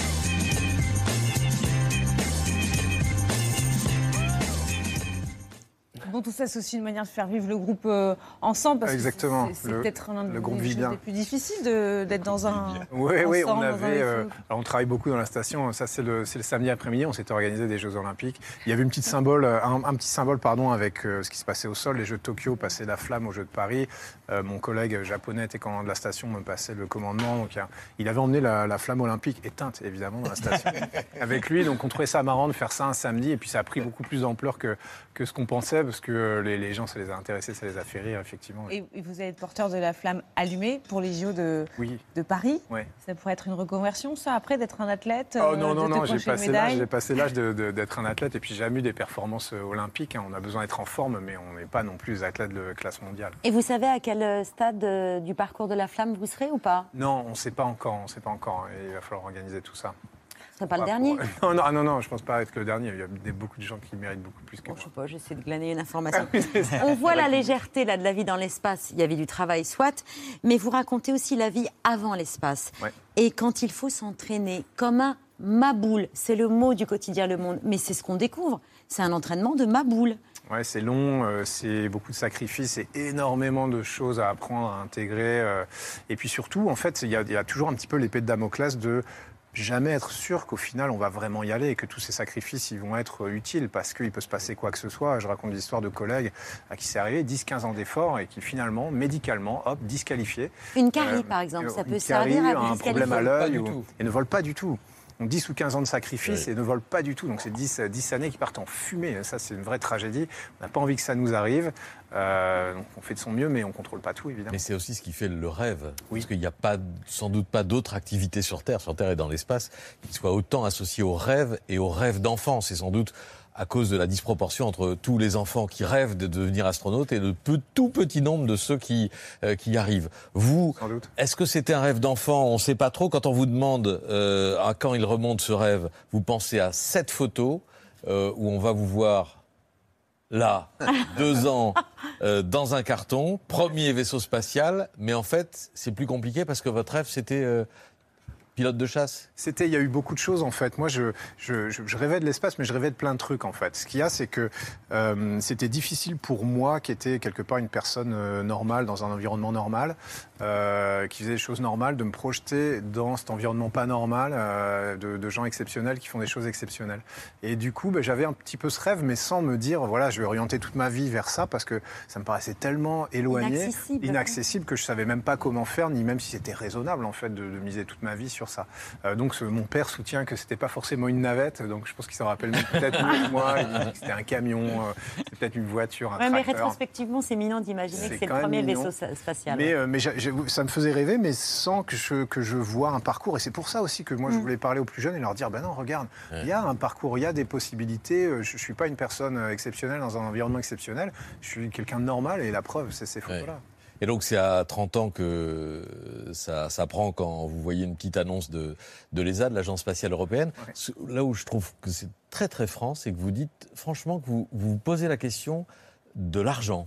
Bon, tout ça, c'est aussi une manière de faire vivre le groupe euh, ensemble. Parce Exactement. que c'est- peut-être l'un le des groupe choses les plus difficiles d'être dans un. Oui, oui, on avait. euh, on travaille beaucoup dans la station. Ça, c'est le, samedi après-midi. On s'était organisé des Jeux Olympiques. Il y avait une petite symbole, euh, un, un petit symbole, pardon, avec euh, ce qui se passait au sol. Les Jeux de Tokyo passaient la flamme aux Jeux de Paris. Euh, mon collègue japonais était commandant de la station, me passait le commandement. Donc, il avait emmené la, la flamme olympique éteinte, évidemment, dans la station avec lui. Donc, on trouvait ça marrant de faire ça un samedi. Et puis, ça a pris beaucoup plus d'ampleur que, que ce qu'on pensait, parce que euh, les, les gens, ça les a intéressés, ça les a fait rire, effectivement. Et vous allez être porteur de la flamme allumée pour les JO de, Oui. de Paris. Ouais. Ça pourrait être une reconversion, ça, après, d'être un athlète Oh euh, non, non, de non, te j'ai passé l'âge, j'ai passé d'être un athlète et puis j'ai jamais eu des performances euh, olympiques. hein. On a besoin d'être en forme, mais on n'est pas non plus des athlètes de classe mondiale. Et vous savez à quel euh, stade euh, du parcours de la flamme vous serez ou pas? Non, on ne sait pas encore, on sait pas encore. hein, il va falloir organiser tout ça. Ce serait pas le dernier pour- Non, non, non, non, je pense pas être le dernier. Il y a des- beaucoup de gens qui méritent beaucoup plus que moi. Je sais pas, j'essaie de glaner une information. C'est ça. On voit la légèreté là, de la vie dans l'espace. Il y avait du travail, soit, mais vous racontez aussi la vie avant l'espace. Ouais. Et quand il faut s'entraîner comme un maboule, c'est le mot du quotidien Le Monde, mais c'est ce qu'on découvre. C'est un entraînement de maboule. Ouais, c'est long, euh, c'est beaucoup de sacrifices et énormément de choses à apprendre, à intégrer. euh, et puis surtout, en fait, il y, y a toujours un petit peu l'épée de Damoclès de jamais être sûr qu'au final on va vraiment y aller et que tous ces sacrifices ils vont être euh, utiles parce qu'il peut se passer quoi que ce soit. Je raconte l'histoire de collègues à qui c'est arrivé 10-15 ans d'efforts et qui finalement, médicalement, hop, disqualifiés. Une carie, par exemple, ça une peut carie, servir à un disqualifier. problème à l'œil et ne volent pas du tout. Donc 10 ou 15 ans de sacrifice Oui. et ne volent pas du tout. Donc c'est 10, euh, 10 années qui partent en fumée. Ça, c'est une vraie tragédie. On n'a pas envie que ça nous arrive. Euh, donc on fait de son mieux, mais on ne contrôle pas tout, évidemment. Mais c'est aussi ce qui fait le rêve. Parce qu'il n'y a pas, sans doute pas d'autres activités sur Terre, sur Terre et dans l'espace, qui soient autant associées au rêve et au rêve d'enfant. C'est sans doute à cause de la disproportion entre tous les enfants qui rêvent de devenir astronautes et le peu- tout petit nombre de ceux qui, euh, qui y arrivent. Vous, est-ce que c'était un rêve d'enfant? On ne sait pas trop. Quand on vous demande euh, à quand il remonte ce rêve, vous pensez à cette photo euh, où on va vous voir là, deux ans, euh, dans un carton, premier vaisseau spatial, mais en fait, c'est plus compliqué parce que votre rêve, c'était euh, pilote de chasse. C'était, il y a eu beaucoup de choses en fait. Moi, je, je, je- je rêvais de l'espace, mais je rêvais de plein de trucs en fait. Ce qu'il y a, c'est que euh, c'était difficile pour moi, qui était quelque part une personne euh, normale dans un environnement normal, euh, qui faisait des choses normales, de me projeter dans cet environnement pas normal, euh, de, de gens exceptionnels qui font des choses exceptionnelles. Et du coup, ben, j'avais un petit peu ce rêve, mais sans me dire, voilà, je vais orienter toute ma vie vers ça, parce que ça me paraissait tellement éloigné, Inaccessible. inaccessible que je savais même pas comment faire, ni même si c'était raisonnable en fait de, de miser toute ma vie sur ça. Euh, donc ce- mon père soutient que c'était pas forcément une navette, donc je pense qu'il s'en rappelle peut-être mieux que moi. Il dit que c'était un camion, euh, c'était peut-être une voiture, un Ouais, mais rétrospectivement, c'est mignon d'imaginer que C'est le premier mignon. vaisseau spatial. Mais, euh, mais ça me faisait rêver, mais sans que je, que je vois un parcours. Et c'est pour ça aussi que moi, je Mm. voulais parler aux plus jeunes et leur dire, ben non, regarde, il y a un parcours, il y a des possibilités. Je ne suis pas une personne exceptionnelle dans un environnement exceptionnel. Je suis quelqu'un de normal et la preuve, c'est ces photos-là. Et donc c'est à 30 ans que ça, ça prend quand vous voyez une petite annonce de, de l'ESA, de l'Agence spatiale européenne. Là où je trouve que c'est très très franc, c'est que vous dites franchement que vous vous posez la question de l'argent.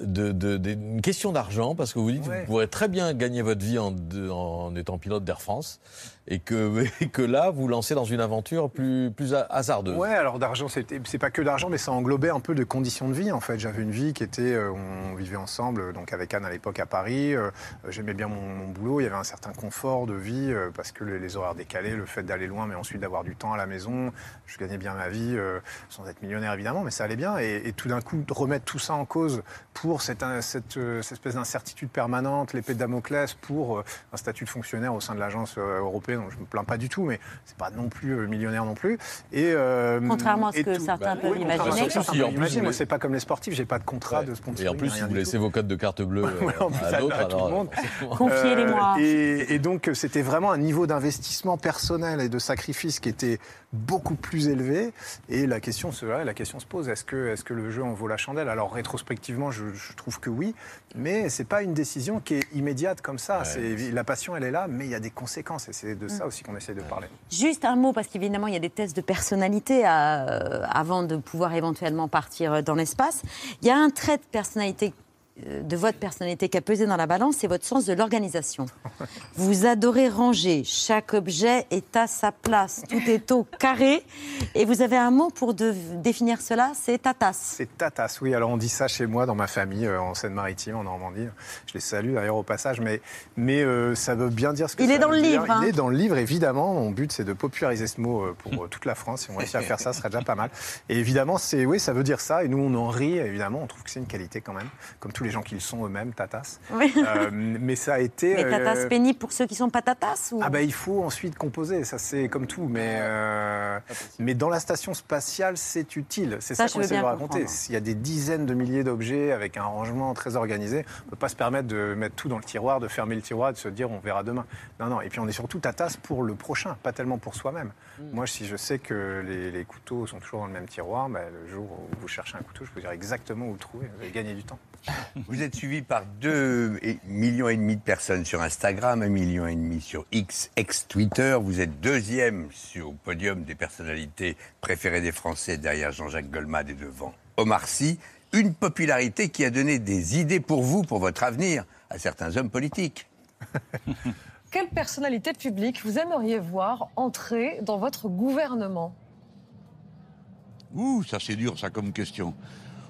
De, de- de- une question d'argent, parce que vous dites que Ouais. vous pourrez très bien gagner votre vie en, en étant pilote d'Air France, et que, là, vous lancez dans une aventure plus, plus ha- hasardeuse. Ouais, alors d'argent, c'est pas que d'argent, mais ça englobait un peu de conditions de vie. En fait, j'avais une vie qui était, euh, on vivait ensemble, donc avec Anne à l'époque à Paris. euh, J'aimais bien mon, boulot. Il y avait un certain confort de vie euh, parce que les, horaires décalés, le fait d'aller loin, mais ensuite d'avoir du temps à la maison. Je gagnais bien ma vie, sans être millionnaire évidemment, mais ça allait bien. Et, tout d'un coup, de remettre tout ça en cause pour cette, cette, espèce d'incertitude permanente, l'épée de Damoclès, pour un statut de fonctionnaire au sein de l'agence européenne, dont je me plains pas du tout, mais c'est pas non plus euh, millionnaire non plus. Et, euh, Contrairement à ce et que tout- certains bah, peuvent oui, imaginer. certains Si, en peuvent plus, imaginer. vous Moi, c'est pas comme les sportifs, j'ai pas de contrat de Et sponsoring. en plus, rien vous laissez tout. vos codes de carte bleue Ouais, à à- d'autres. à tout le alors, monde. Confiez-les-moi. Euh, et, et donc, c'était vraiment un niveau d'investissement personnel et de sacrifice qui était beaucoup plus élevé. Et la question se, la question se pose est-ce que, est que le jeu en vaut la chandelle? Alors, rétrospectivement, je, je trouve que oui, mais c'est pas une décision qui est immédiate comme ça. C'est- La passion, elle est là, mais il y a des conséquences. Et c'est de de ça aussi qu'on essaye de parler. Juste un mot, parce qu'évidemment, il y a des tests de personnalité à- euh, avant de pouvoir éventuellement partir dans l'espace. Il y a un trait de personnalité euh, de votre personnalité qui a pesé dans la balance, c'est votre sens de l'organisation. Vous adorez ranger, chaque objet est à sa place, tout est au carré, et vous avez un mot pour de- définir cela, c'est tatas. C'est tatas, oui. Alors on dit ça chez moi, dans ma famille, euh, en Seine-Maritime, en Normandie. Je les salue d'ailleurs au passage, mais, mais euh, ça veut bien dire ce que Il ça est dans veut le dire. livre, hein. Il est dans le livre, évidemment. Mon but, c'est de populariser ce mot euh, pour euh, toute la France. Si on réussit à faire ça, ce serait déjà pas mal. Et évidemment, c'est, oui, ça veut dire ça. Et nous, on en rit, évidemment. On trouve que c'est une qualité quand même, comme tous les gens qui le sont eux-mêmes, tatas. Oui. Euh, mais ça a été. Mais tatas euh, pénible pour ceux qui sont pas tatas ou... ah bah il faut ensuite composer, ça c'est comme tout, mais, euh, mais dans la station spatiale c'est utile, c'est Ça, qu'on essaie de raconter. S'il y a des dizaines de milliers d'objets avec un rangement très organisé, on ne peut pas se permettre de mettre tout dans le tiroir, de fermer le tiroir, de se dire on verra demain. Non, non, et puis on est surtout tasse pour le prochain, pas tellement pour soi-même. Moi si je sais que les, les couteaux sont toujours dans le même tiroir, bah, le jour où vous cherchez un couteau, je peux dire exactement où le trouver, vous allez gagner du temps. Vous êtes suivi par 2 millions et demi de personnes sur Instagram, 1 million et demi sur X, ex-Twitter. Vous êtes deuxième sur le podium des personnalités préférées des Français derrière Jean-Jacques Goldman et devant Omar Sy. Une popularité qui a donné des idées pour vous, pour votre avenir, à certains hommes politiques. Quelle personnalité publique vous aimeriez voir entrer dans votre gouvernement? Ouh, ça c'est dur, ça comme question.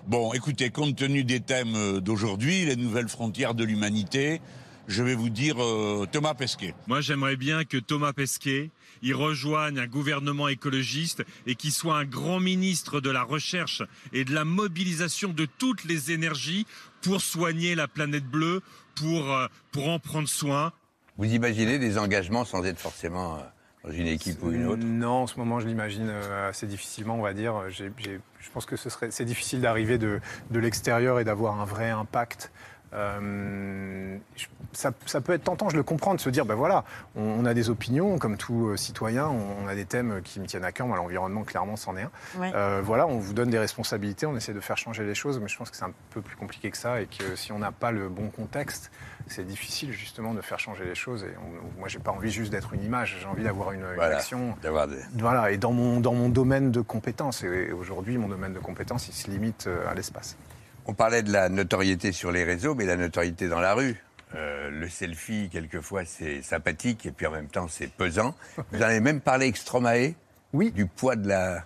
Bon, écoutez, compte tenu des thèmes euh, d'aujourd'hui, les nouvelles frontières de l'humanité, je vais vous dire euh, Thomas Pesquet. Moi, j'aimerais bien que Thomas Pesquet y rejoigne un gouvernement écologiste et qu'il soit un grand ministre de la recherche et de la mobilisation de toutes les énergies pour soigner la planète bleue, pour, euh, pour en prendre soin. Vous imaginez des engagements sans être forcément euh, dans une équipe ou une autre? Non, en ce moment, je l'imagine euh, assez difficilement, on va dire. Je pense que ce serait, c'est difficile d'arriver de, de l'extérieur et d'avoir un vrai impact. Euh, ça, ça peut être tentant, je le comprends, de se dire, ben voilà, on, on a des opinions, comme tout euh, citoyen, on, on a des thèmes qui me tiennent à cœur, moi, l'environnement, clairement, c'en est un. Ouais. Euh, voilà, on vous donne des responsabilités, on essaie de faire changer les choses, mais je pense que c'est un peu plus compliqué que ça et que si on n'a pas le bon contexte, c'est difficile justement de faire changer les choses. Et on- moi, j'ai pas envie juste d'être une image, j'ai envie d'avoir une, une Voilà, action. d'avoir des- Voilà, et dans mon, dans mon domaine de compétences. Et aujourd'hui, mon domaine de compétences, il se limite euh, à l'espace. On parlait de la notoriété sur les réseaux, mais la notoriété dans la rue. Euh, le selfie, quelquefois, c'est sympathique et puis en même temps, c'est pesant. Vous en avez même parlé avec Stromae Oui. Du poids de la.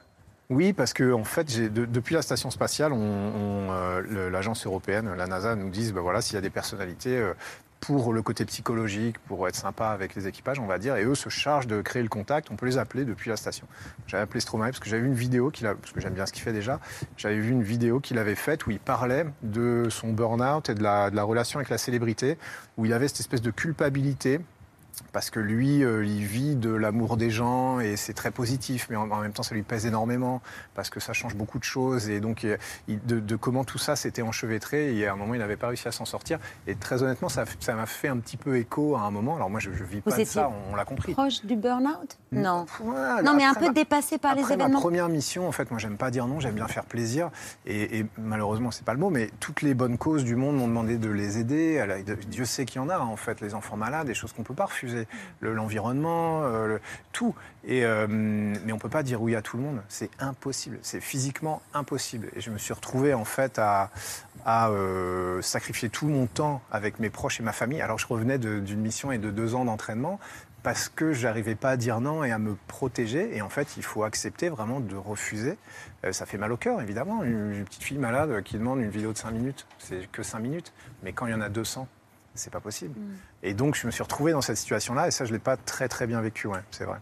Oui, parce que en fait, de- depuis la station spatiale, on- on, euh, l'agence européenne, la NASA, nous disent, ben voilà, s'il y a des personnalités euh, pour le côté psychologique, pour être sympa avec les équipages, on va dire, et eux se chargent de créer le contact. On peut les appeler depuis la station. J'avais appelé Stromae parce que j'avais vu une vidéo qu'il a, parce que j'aime bien ce qu'il fait déjà. J'avais vu une vidéo qu'il avait faite où il parlait de son burn-out et de de la relation avec la célébrité, où il avait cette espèce de culpabilité parce que lui, euh, il vit de l'amour des gens et c'est très positif, mais en, en même temps, ça lui pèse énormément parce que ça change beaucoup de choses et donc il- il- de, de comment tout ça s'était enchevêtré. Et à un moment, il n'avait pas réussi à s'en sortir. Et très honnêtement, ça m'a fait un petit peu écho à un moment. Alors moi, je, je vis Vous pas de ça, on, on l'a compris. Proche du burn-out? Non. Voilà, non, mais un peu ma- dépassé par les Après ma événements. première mission, en fait, moi, j'aime pas dire non, j'aime bien faire plaisir. Et, et malheureusement, c'est pas le mot, mais toutes les bonnes causes du monde m'ont demandé de les aider. Dieu sait qu'il y en a, en fait, les enfants malades, des choses qu'on peut pas refuser. Le- L'environnement, euh, tout. Euh, mais on peut pas dire oui à tout le monde. C'est impossible. C'est physiquement impossible. Et je me suis retrouvé, en fait, à, euh, sacrifier tout mon temps avec mes proches et ma famille. Alors, je revenais d'une mission et de deux ans d'entraînement parce que j'arrivais pas à dire non et à me protéger. Et en fait, il faut accepter vraiment de refuser. Ça fait mal au cœur, évidemment. Une, une petite fille malade qui demande une vidéo de 5 minutes, c'est que 5 minutes. Mais quand il y en a 200, c'est pas possible. Et donc, je me suis retrouvé dans cette situation-là. Et ça, je l'ai pas très, très bien vécu, ouais, c'est vrai.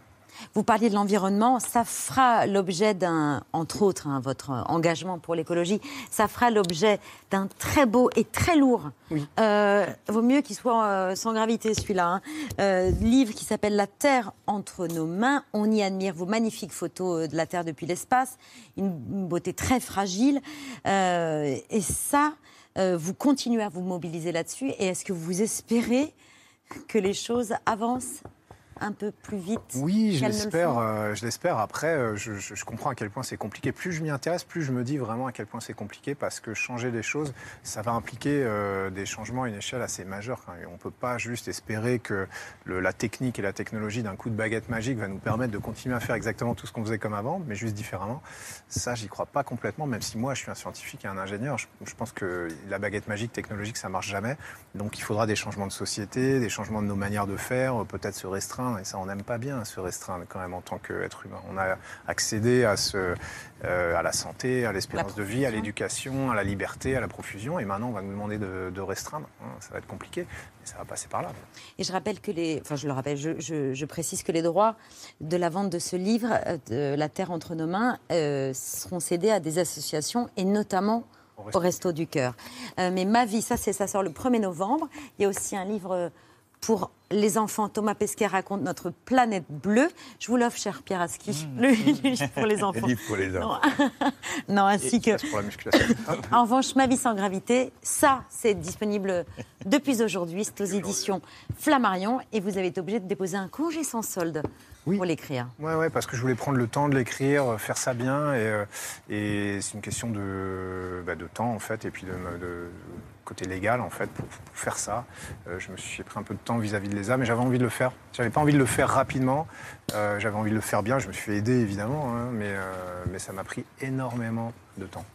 Vous parliez de l'environnement, ça fera l'objet d'un, entre autres, hein, votre engagement pour l'écologie, ça fera l'objet d'un très beau et très lourd. Euh, vaut mieux qu'il soit euh, sans gravité celui-là. hein. Euh, livre qui s'appelle La Terre entre nos mains. On y admire vos magnifiques photos de la Terre depuis l'espace, une, beauté très fragile. Et ça, euh, vous continuez à vous mobiliser là-dessus. Et est-ce que vous espérez que les choses avancent? Un peu plus vite Oui, je le l'espère. euh, je l'espère. Après, euh, je, je- je comprends à quel point c'est compliqué. Plus je m'y intéresse, plus je me dis vraiment à quel point c'est compliqué parce que changer des choses, ça va impliquer euh, des changements à une échelle assez majeure. Et on ne peut pas juste espérer que le- la technique et la technologie d'un coup de baguette magique va nous permettre de continuer à faire exactement tout ce qu'on faisait comme avant, mais juste différemment. Ça, j'y crois pas complètement, même si moi, je suis un scientifique et un ingénieur. Je, je pense que la baguette magique technologique, ça marche jamais. Donc, il faudra des changements de société, des changements de nos manières de faire, peut-être se restreindre. Et ça, on n'aime pas bien se restreindre quand même en tant qu'être humain. On a accédé à, ce, euh, à la santé, à l'espérance de vie, à l'éducation, à la liberté, à la profusion. Et maintenant, on va nous demander de, de restreindre. Hein, Ça va être compliqué, mais ça va passer par là. Et je rappelle que les, enfin je le rappelle, je, je- je précise que les droits de la vente de ce livre, euh, de La Terre entre nos mains, euh, seront cédés à des associations et notamment au Resto du Cœur. Euh, mais ma vie, ça c'est ça sort le 1er novembre. Il y a aussi un livre pour les enfants. Thomas Pesquet raconte notre planète bleue. Je vous l'offre, cher Pierre Aski, le livre pour les enfants. livre pour les enfants. Non, non ainsi que. Pour la musculation. En revanche, Ma vie sans gravité, ça, c'est disponible depuis aujourd'hui. C'est aux éditions Flammarion. Et vous avez été obligé de déposer un congé sans solde pour l'écrire. Ouais, ouais, parce que je voulais prendre le temps de l'écrire, euh, faire ça bien, et, euh, et c'est une question de, bah, de temps en fait, et puis de, de côté légal en fait pour, pour faire ça. Euh, je me suis pris un peu de temps vis-à-vis de l'ESA, mais j'avais envie de le faire. J'avais pas envie de le faire rapidement, euh, j'avais envie de le faire bien. Je me suis fait aider évidemment, hein, mais, euh, mais ça m'a pris énormément de temps.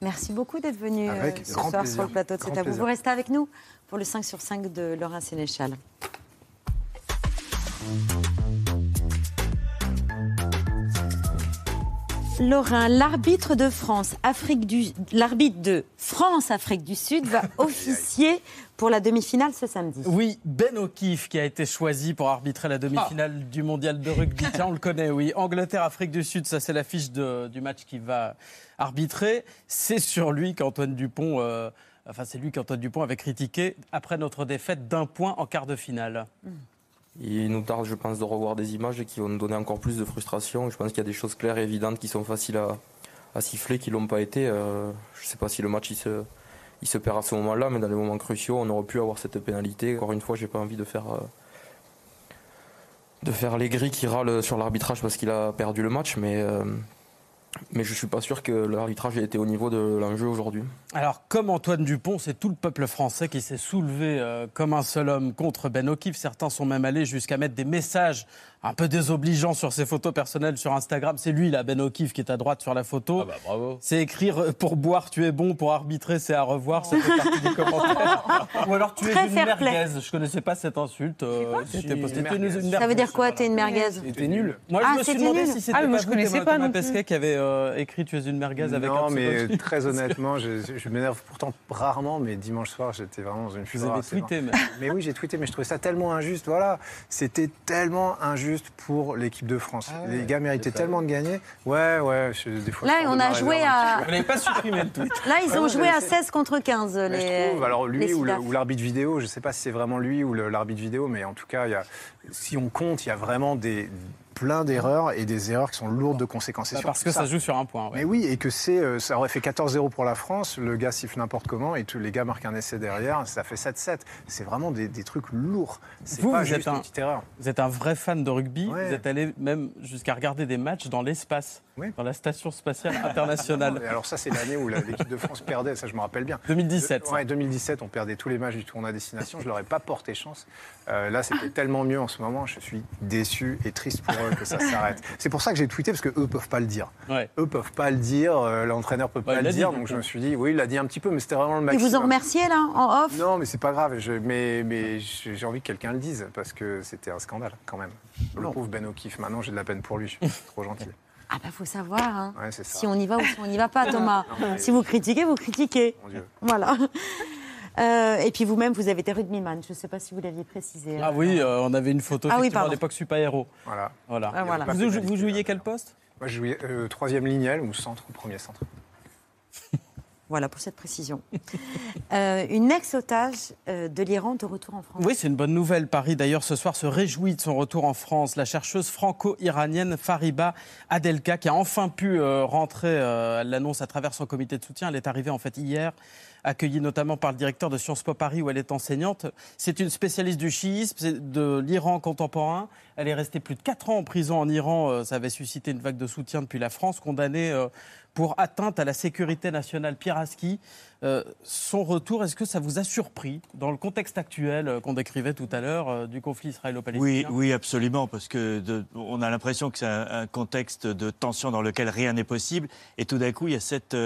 Merci beaucoup d'être venu Avec ce soir plaisir. sur le plateau de C'est à vous. Vous restez avec nous pour le 5 sur 5 de Laura Sénéchal. Laurent, l'arbitre de France, Afrique du, l'arbitre de France, Afrique du Sud va officier pour la demi-finale ce samedi. Oui, Ben O'Keefe qui a été choisi pour arbitrer la demi-finale du mondial de rugby. Tiens, on le connaît, oui. Angleterre-Afrique du Sud, ça c'est l'affiche du match qui va arbitrer. C'est sur lui qu'Antoine Dupont, euh, enfin c'est lui qu'Antoine Dupont avait critiqué après notre défaite d'un point en quart de finale. Il nous tarde, je pense, de revoir des images qui vont nous donner encore plus de frustration. Je pense qu'il y a des choses claires et évidentes qui sont faciles à, siffler, qui l'ont pas été. Euh, je ne sais pas si le match il se, perd à ce moment-là, mais dans les moments cruciaux, on aurait pu avoir cette pénalité. Encore une fois, j'ai pas envie de faire, euh, de faire les gris qui râlent sur l'arbitrage parce qu'il a perdu le match, mais, euh, mais je suis pas sûr que l'arbitrage ait été au niveau de l'enjeu aujourd'hui. Alors, comme Antoine Dupont, c'est tout le peuple français qui s'est soulevé euh, comme un seul homme contre Ben O'Keefe. Certains sont même allés jusqu'à mettre des messages un peu désobligeants sur ses photos personnelles sur Instagram. C'est lui, là, Ben O'Keefe, qui est à droite sur la photo. bravo. C'est écrire euh, pour boire, tu es bon, pour arbitrer, c'est à revoir. Ça fait partie des commentaires. Ou alors tu es Très une merguez. Je connaissais pas cette insulte. euh, postée. T'es une- une Ça veut merguez. dire quoi, t'es une merguez? C'était nul. Moi, Ah, je me suis demandé nul. si c'était Ah, moi, pas je vous, connaissais pas Thomas non plus. Pesquet, qui avait euh, écrit Tu es une merguez avec un non, mais très honnêtement, je, je m'énerve pourtant rarement, mais dimanche soir, j'étais vraiment dans une Vous fureur avez assez tweeté, marrante. Mais oui, j'ai tweeté, mais je trouvais ça tellement injuste. Voilà, c'était tellement injuste pour l'équipe de France. Ah Les gars méritaient tellement de gagner. Ouais, ouais, je- des fois. Là, on a joué réserve à-. Vous n'avez pas supprimé le tweet. Là, ils ont ouais, joué mais à c'est- 16 contre 15. Mais les, je trouve, alors lui les ou l'arbitre vidéo, je ne sais pas si c'est vraiment lui ou l'arbitre vidéo, mais en tout cas, il y a, si on compte, il y a vraiment des, plein d'erreurs et des erreurs qui sont lourdes de conséquences. Bah, parce que ça joue sur un point. ouais. Mais oui, et que c'est, euh, ça aurait fait 14-0 pour la France, le gars siffle n'importe comment et tous les gars marquent un essai derrière, ça fait 7-7. C'est vraiment des, des trucs lourds. C'est Vous, pas vous juste êtes, une un, petite erreur. vous êtes un vrai fan de rugby. Ouais. Vous êtes allé même jusqu'à regarder des matchs dans l'espace, dans la station spatiale internationale. Alors ça, c'est l'année où l'équipe de France perdait, ça je me rappelle bien. 2017, ça. Ouais, 2017, on perdait tous les matchs du tournoi à destination. Je leur ai pas porté chance. Euh, là, c'était tellement mieux en ce moment. Je suis déçu et triste pour eux que ça s'arrête. C'est pour ça que j'ai tweeté parce que eux peuvent pas le dire. Ouais. Eux peuvent pas le dire. euh, L'entraîneur peut pas Ouais, le dire. dit, donc je me suis dit, oui, il l'a dit un petit peu, mais c'était vraiment le maximum. vous ont remercié, là, en off? Non, mais c'est pas grave. Je- mais mais j'ai envie que quelqu'un le dise parce que c'était un scandale quand même. Le pauvre Ben O'Keefe. Maintenant, j'ai de la peine pour lui. Je suis trop gentil. Ah bah faut savoir, hein. Ouais, si on y va ou si on n'y va pas, Thomas. Non, mais- si vous critiquez, vous critiquez. Mon Dieu. Voilà. Euh, et puis vous-même, vous avez été rugbyman. Je ne sais pas si vous l'aviez précisé. Ah oui, euh, on avait une photo Ah oui, à l'époque Super Héros. Voilà. Voilà. Ah, voilà. Vous, jou- vous jouiez quel poste? Moi, je jouais euh, troisième lignel ou centre ou premier centre. Voilà pour cette précision. Euh, une ex-otage euh, de l'Iran de retour en France. Oui, c'est une bonne nouvelle. Paris, d'ailleurs, ce soir se réjouit de son retour en France. La chercheuse franco-iranienne Fariba Adelka, qui a enfin pu euh, rentrer, euh, elle l'annonce à travers son comité de soutien. Elle est arrivée en fait hier, accueillie notamment par le directeur de Sciences Po Paris, où elle est enseignante. C'est une spécialiste du chiisme, de l'Iran contemporain. Elle est restée plus de 4 ans en prison en Iran. Euh, Ça avait suscité une vague de soutien depuis la France, condamnée euh, pour atteinte à la sécurité nationale. Pierre Aski, euh, son retour, est-ce que ça vous a surpris dans le contexte actuel euh, qu'on décrivait tout à l'heure euh, du conflit Oui, israélo-palestinien? Oui, absolument, parce que a l'impression que c'est un, un contexte de tension dans lequel rien n'est possible, et tout d'un coup, il y a cette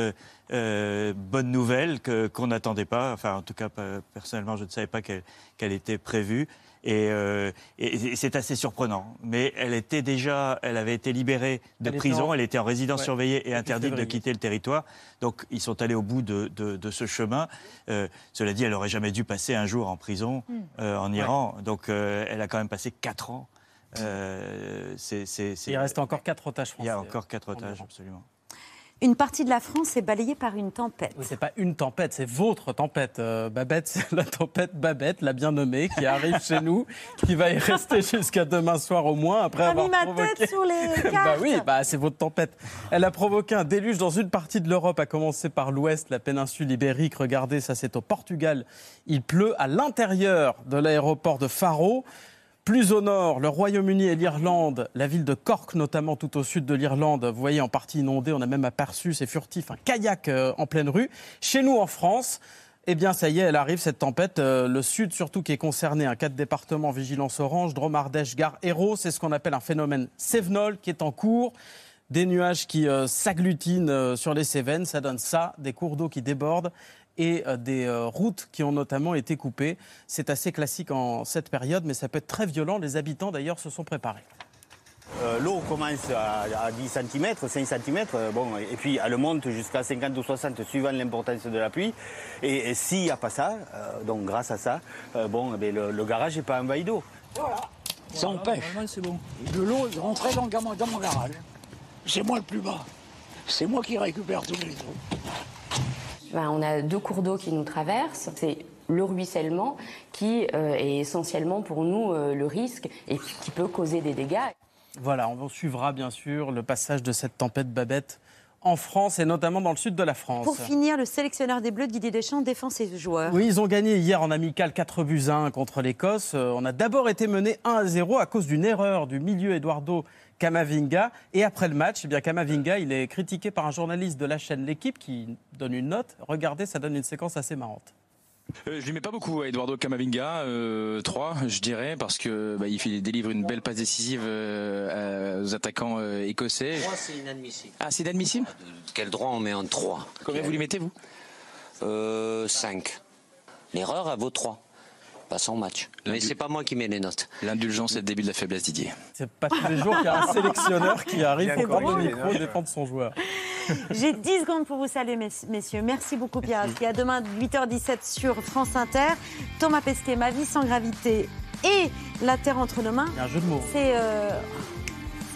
bonne nouvelle qu'on n'attendait pas. Enfin, en tout cas, personnellement, je ne savais pas qu'elle qu'elle était prévue. Et, euh, et- et c'est assez surprenant. Mais elle était déjà, elle avait été libérée de Elle était prison, en- elle était en résidence Ouais, surveillée et interdite de quitter le territoire. Donc, ils sont allés au bout de, de- de ce chemin. Euh, cela dit, elle aurait jamais dû passer un jour en prison Hmm. euh, en Iran. Donc, elle a quand même passé quatre ans. Il reste encore quatre otages Il y a français, encore quatre otages, absolument. Une partie de la France est balayée par une tempête. Oui, c'est pas une tempête, c'est votre tempête. Euh, Babette, c'est la tempête Babette, la bien nommée, qui arrive chez nous, qui va y rester jusqu'à demain soir au moins, après avoir mis ma provoqué... tête sur les bah cartes. oui, bah c'est votre tempête. Elle a provoqué un déluge dans une partie de l'Europe, à commencer par l'ouest, la péninsule ibérique. Regardez, ça c'est au Portugal. Il pleut à l'intérieur de l'aéroport de Faro. Plus au nord, le Royaume-Uni et l'Irlande, la ville de Cork notamment tout au sud de l'Irlande, vous voyez en partie inondée, on a même aperçu, c'est furtif, un kayak euh, en pleine rue. Chez nous en France, eh bien, ça y est, elle arrive, cette tempête. Euh, le sud, surtout, qui est concerné. Un quatre départements, vigilance orange, Drôme, Ardèche, Gare, Hérault. C'est ce qu'on appelle un phénomène Sévenol qui est en cours. Des nuages qui euh, s'agglutinent sur les Cévennes. Ça donne ça, des cours d'eau qui débordent et euh, des euh, routes qui ont notamment été coupées. C'est assez classique en cette période, mais ça peut être très violent. Les habitants, d'ailleurs, se sont préparés. Euh, L'eau commence à, à 10 cm, 5 cm, bon, et puis elle monte jusqu'à 50 ou 60 suivant l'importance de la pluie. Et, et s'il n'y a pas ça, euh, donc grâce à ça, euh, bon, eh bien, le, le garage n'est pas envahi d'eau. Voilà. Ça empêche. c'est bon. De l'eau rentrer dans, dans mon garage. C'est moi le plus bas. C'est moi qui récupère tous les eaux. On a deux cours d'eau qui nous traversent. C'est le ruissellement qui euh, est essentiellement pour nous euh, le risque et qui peut causer des dégâts. Voilà, on suivra bien sûr le passage de cette tempête Babette en France et notamment dans le sud de la France. Pour finir, le sélectionneur des Bleus, Didier Deschamps, défend ses joueurs. Oui, ils ont gagné hier en amical 4 buts à 1 contre l'Écosse. Euh, On a d'abord été mené 1 à 0 à cause d'une erreur du milieu Eduardo Camavinga. Et après le match, eh bien Camavinga, il est critiqué par un journaliste de la chaîne L'équipe qui donne une note. Regardez, ça donne une séquence assez marrante. Euh, je lui mets pas beaucoup à Eduardo Camavinga, euh, 3 je dirais, parce que bah, il fait- délivre une belle passe décisive euh, à- aux attaquants euh, écossais. 3, c'est inadmissible. Ah, c'est inadmissible Quel droit on met en 3 Combien vous lui mettez, vous? Euh, 5. L'erreur, elle vaut 3. Pas son match. Mais c'est pas moi qui mets les notes. L'indulgence, c'est le début de la faiblesse, Didier. C'est pas tous les jours qu'il y a un sélectionneur qui arrive pour prendre le micro et défendre son joueur. J'ai 10 secondes pour vous saluer, mess- messieurs. Merci beaucoup, Pierre. Aski. À demain, 8h17 sur France Inter. Thomas Pesquet, Ma vie sans gravité et La Terre entre nos mains. Il y a un jeu de mots. C'est euh,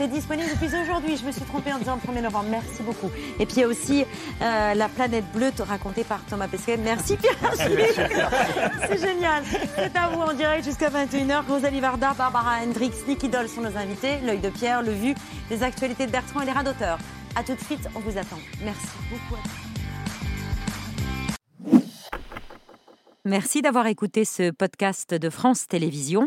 c'est disponible depuis aujourd'hui. Je me suis trompée en disant le 1er novembre. Merci beaucoup. Et puis il y a aussi euh, La planète bleue racontée par Thomas Pesquet. Merci, Pierre. C'est génial. C'est à vous en direct jusqu'à 21h. Rosalie Varda, Barbara Hendricks, Nicky Doll sont nos invités. L'œil de Pierre, le vu, les actualités de Bertrand et les rats d'auteur. A tout de suite, on vous attend. Merci beaucoup. à tous. Merci d'avoir écouté ce podcast de France Télévisions.